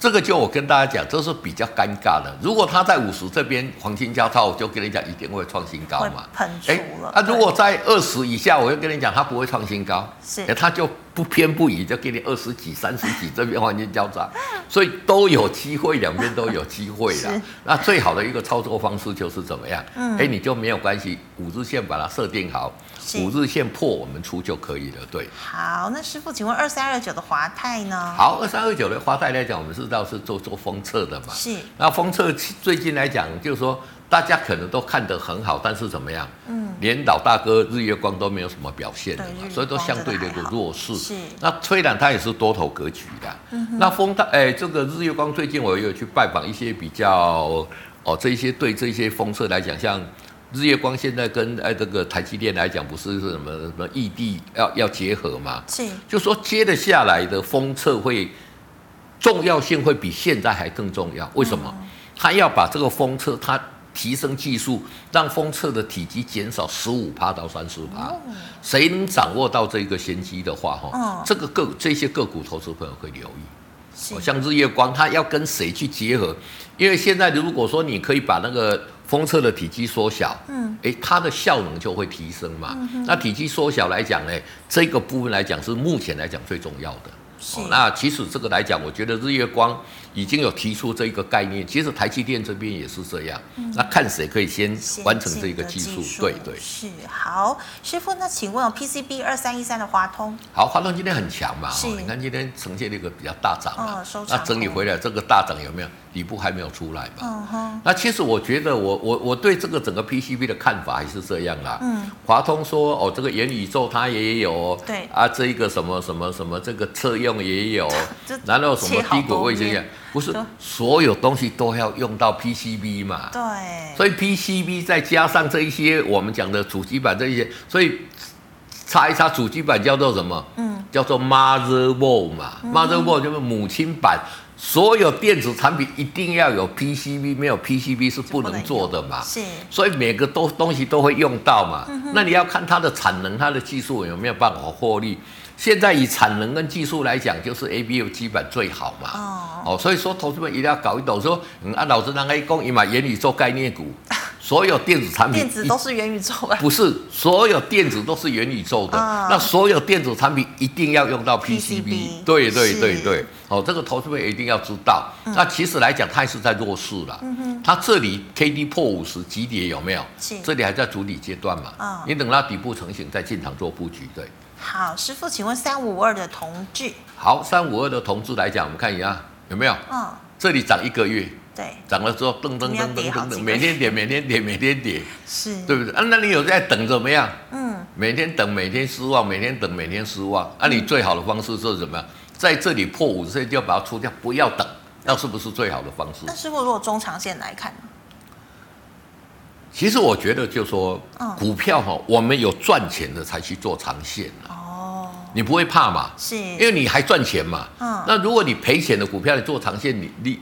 [SPEAKER 2] 这个就我跟大家讲，这是比较尴尬的。如果他在五十这边黄金交叉，我就跟你讲，一定会创新高嘛。
[SPEAKER 1] 喷出了。
[SPEAKER 2] 哎，啊，如果在二十以下，我就跟你讲，它不会创新高。是。哎，它就。不偏不倚，就给你二十几、三十几，这边黄金交叉，所以都有机会，两边都有机会啦。那最好的一个操作方式就是怎么样？嗯，哎，你就没有关系，五日线把它设定好，五日线破我们出就可以了。对。
[SPEAKER 1] 好，那师傅，请问二三二九的华泰呢？
[SPEAKER 2] 好，二三二九的华泰来讲，我们知道是做做封测的嘛。是。那封测最近来讲，就是说。大家可能都看得很好，但是怎么样？嗯，连老大哥日月光都没有什么表现的嘛，所以都相对的一个弱势。是。那虽然它也是多头格局的。那风大，哎，这个日月光最近我也有去拜访一些比较哦，这些对这些风车来讲，像日月光现在跟哎这个台积电来讲，不是是什么什么异地要要结合嘛？是。就说接得下来的风测会重要性会比现在还更重要，为什么？他要把这个风测它。提升技术，让风测的体积减少十五趴到三十趴。谁能掌握到这个先机的话，哈，这个个这些个股投资朋友会留意。像日月光，它要跟谁去结合？因为现在如果说你可以把那个风测的体积缩小，嗯，诶，它的效能就会提升嘛。那体积缩小来讲呢，这个部分来讲是目前来讲最重要的。哦，那其实这个来讲，我觉得日月光已经有提出这一个概念。其实台积电这边也是这样。嗯、那看谁可以先完成这个技术？对对。
[SPEAKER 1] 是好，师傅，那请问 PCB 二三一三的华通？
[SPEAKER 2] 好，华通今天很强嘛？是。你看今天呈现了一个比较大涨嘛？哦、那整理回来，这个大涨有没有？底部还没有出来嘛？嗯哼。那其实我觉得我，我我我对这个整个 PCB 的看法还是这样啦。嗯。华通说，哦，这个元宇宙它也有。对。啊，这一个什么什么什么，这个车用也有。难道 什么低轨卫星？不是，所有东西都要用到 PCB 嘛？对。所以 PCB 再加上这一些我们讲的主机板这一些，所以插一插主机板叫做什么？嗯。叫做 motherboard 嘛。嗯、motherboard 就是母亲板。所有电子产品一定要有 PCB，没有 PCB 是不能做的嘛？是，所以每个都东西都会用到嘛。嗯、那你要看它的产能、它的技术有没有办法获利。现在以产能跟技术来讲，就是 A B U 基本最好嘛。哦，哦，所以说投资们一定要搞一懂，说嗯，啊，老师让 A 公，你买元宇宙概念股。所有电子产品，
[SPEAKER 1] 电子都是元宇宙啊，
[SPEAKER 2] 不是所有电子都是元宇宙的。嗯、那所有电子产品一定要用到 PCB，, PCB 对对对对。是哦，这个投资者一定要知道。嗯、那其实来讲，它也是在弱势了。嗯哼。它这里 KD 破五十级别有没有？是。这里还在主底阶段嘛？嗯。你等到底部成型再进场做布局，对。
[SPEAKER 1] 好，师傅，请问三五二的同志。
[SPEAKER 2] 好，三五二的同志来讲，我们看一下有没有？嗯。这里涨一个月。对，涨了之后噔噔噔噔噔噔，每天跌，每天跌，每天跌，是对不对？啊，那你有在等怎么样？嗯，每天等，每天失望，每天等，每天失望。啊，你最好的方式是怎么样？在这里破五十线就要把它出掉，不要等，那是不是最好的方式？
[SPEAKER 1] 那师傅，如果中长线来看呢？
[SPEAKER 2] 其实我觉得，就说股票哈，我们有赚钱的才去做长线哦，你不会怕嘛？是，因为你还赚钱嘛。嗯，那如果你赔钱的股票，你做长线，你你。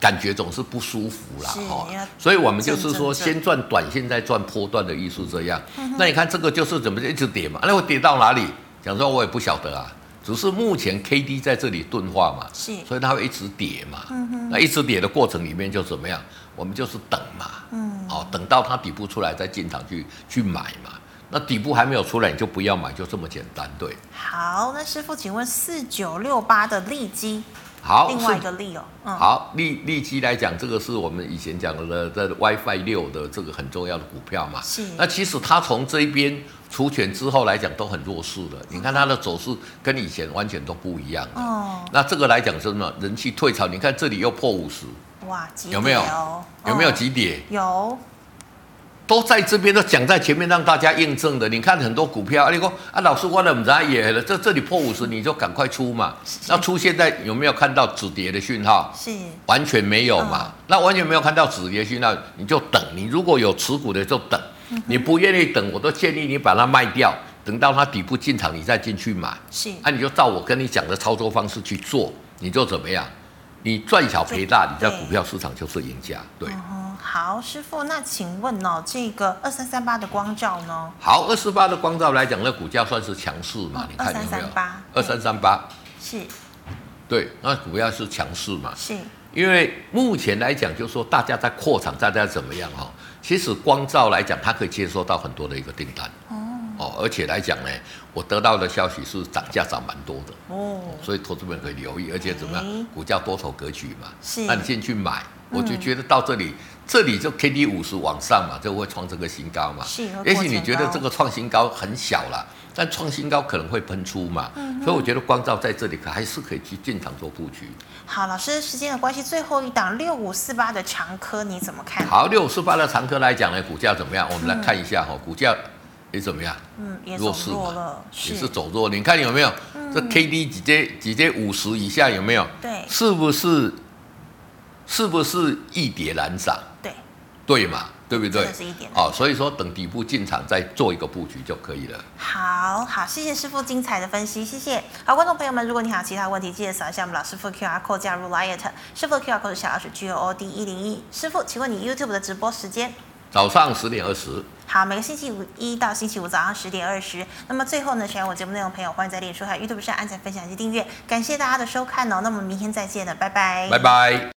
[SPEAKER 2] 感觉总是不舒服啦，哈，所以我们就是说，先赚短线，再赚波段的艺术这样。那你看这个就是怎么一直跌嘛？那会跌到哪里？讲说我也不晓得啊。只是目前 K D 在这里钝化嘛，
[SPEAKER 1] 是，
[SPEAKER 2] 所以它会一直跌嘛。
[SPEAKER 1] 嗯哼，
[SPEAKER 2] 那一直跌的过程里面就怎么样？我们就是等嘛，
[SPEAKER 1] 嗯，
[SPEAKER 2] 哦，等到它底部出来再进场去去买嘛。那底部还没有出来，你就不要买，就这么简单，对。
[SPEAKER 1] 好，那师傅，请问四九六八的利基，
[SPEAKER 2] 好，
[SPEAKER 1] 另外一个利哦，
[SPEAKER 2] 嗯，好，利利基来讲，这个是我们以前讲的在 WiFi 六的这个很重要的股票嘛。
[SPEAKER 1] 是。
[SPEAKER 2] 那其实它从这一边除权之后来讲，都很弱势了。你看它的走势跟以前完全都不一样。哦。那这个来讲是什么？人气退潮，你看这里又破五十。
[SPEAKER 1] 哇，
[SPEAKER 2] 有没有？有没有急跌？
[SPEAKER 1] 有。
[SPEAKER 2] 都在这边都讲在前面让大家验证的。你看很多股票，你说啊，老师我怎么在也了？这这里破五十，你就赶快出嘛。那出现在有没有看到止跌的讯号？
[SPEAKER 1] 是，
[SPEAKER 2] 完全没有嘛。那完全没有看到止跌讯号，你就等。你如果有持股的就等，你不愿意等，我都建议你把它卖掉，等到它底部进场，你再进去买。
[SPEAKER 1] 是，
[SPEAKER 2] 啊，你就照我跟你讲的操作方式去做，你就怎么样？你赚小赔大，你在股票市场就是赢家。对。
[SPEAKER 1] 好，师傅，那请问哦，这个二三三八的光照呢？
[SPEAKER 2] 好，二四八的光照来讲，那股价算是强势嘛？你看有没有？二三三八，
[SPEAKER 1] 是，
[SPEAKER 2] 对，那股价是强势嘛？
[SPEAKER 1] 是，
[SPEAKER 2] 因为目前来讲，就是说大家在扩厂，大家怎么样哈？其实光照来讲，它可以接收到很多的一个订单哦哦，而且来讲呢，我得到的消息是涨价涨蛮多的哦，所以投资人可以留意，而且怎么样？股价多头格局嘛，是，那你进去买，我就觉得到这里。这里就 K D 五十往上嘛，就会创这个新高嘛。是。也许你觉得这个创新高很小了，但创新高可能会喷出嘛。嗯。所以我觉得光照在这里可还是可以去进场做布局。
[SPEAKER 1] 好，老师，时间的关系，最后一档六五四八的长科你怎么看？
[SPEAKER 2] 好，六五四八的长科来讲呢，股价怎么样？我们来看一下哈，股价也怎么样？
[SPEAKER 1] 嗯，也走弱了，
[SPEAKER 2] 也是走弱。你看有没有？这 K D 直接直接五十以下有没有？
[SPEAKER 1] 对。
[SPEAKER 2] 是不是？是不是易跌难涨？对对嘛，对不对？
[SPEAKER 1] 这是一点。
[SPEAKER 2] 哦，所以说等底部进场再做一个布局就可以了。
[SPEAKER 1] 好好，谢谢师傅精彩的分析，谢谢。好，观众朋友们，如果你还有其他问题，记得扫一下我们老师傅 QR code 加入 Line，师傅 QR code 是小老鼠 G O O D 一零一。师傅，请问你 YouTube 的直播时间？
[SPEAKER 2] 早上十点二十。
[SPEAKER 1] 好，每个星期五一到星期五早上十点二十。那么最后呢，喜欢我节目内容的朋友，欢迎在脸书还有 YouTube 上按赞、分享及订阅。感谢大家的收看哦，那我们明天再见了，拜拜。
[SPEAKER 2] 拜拜。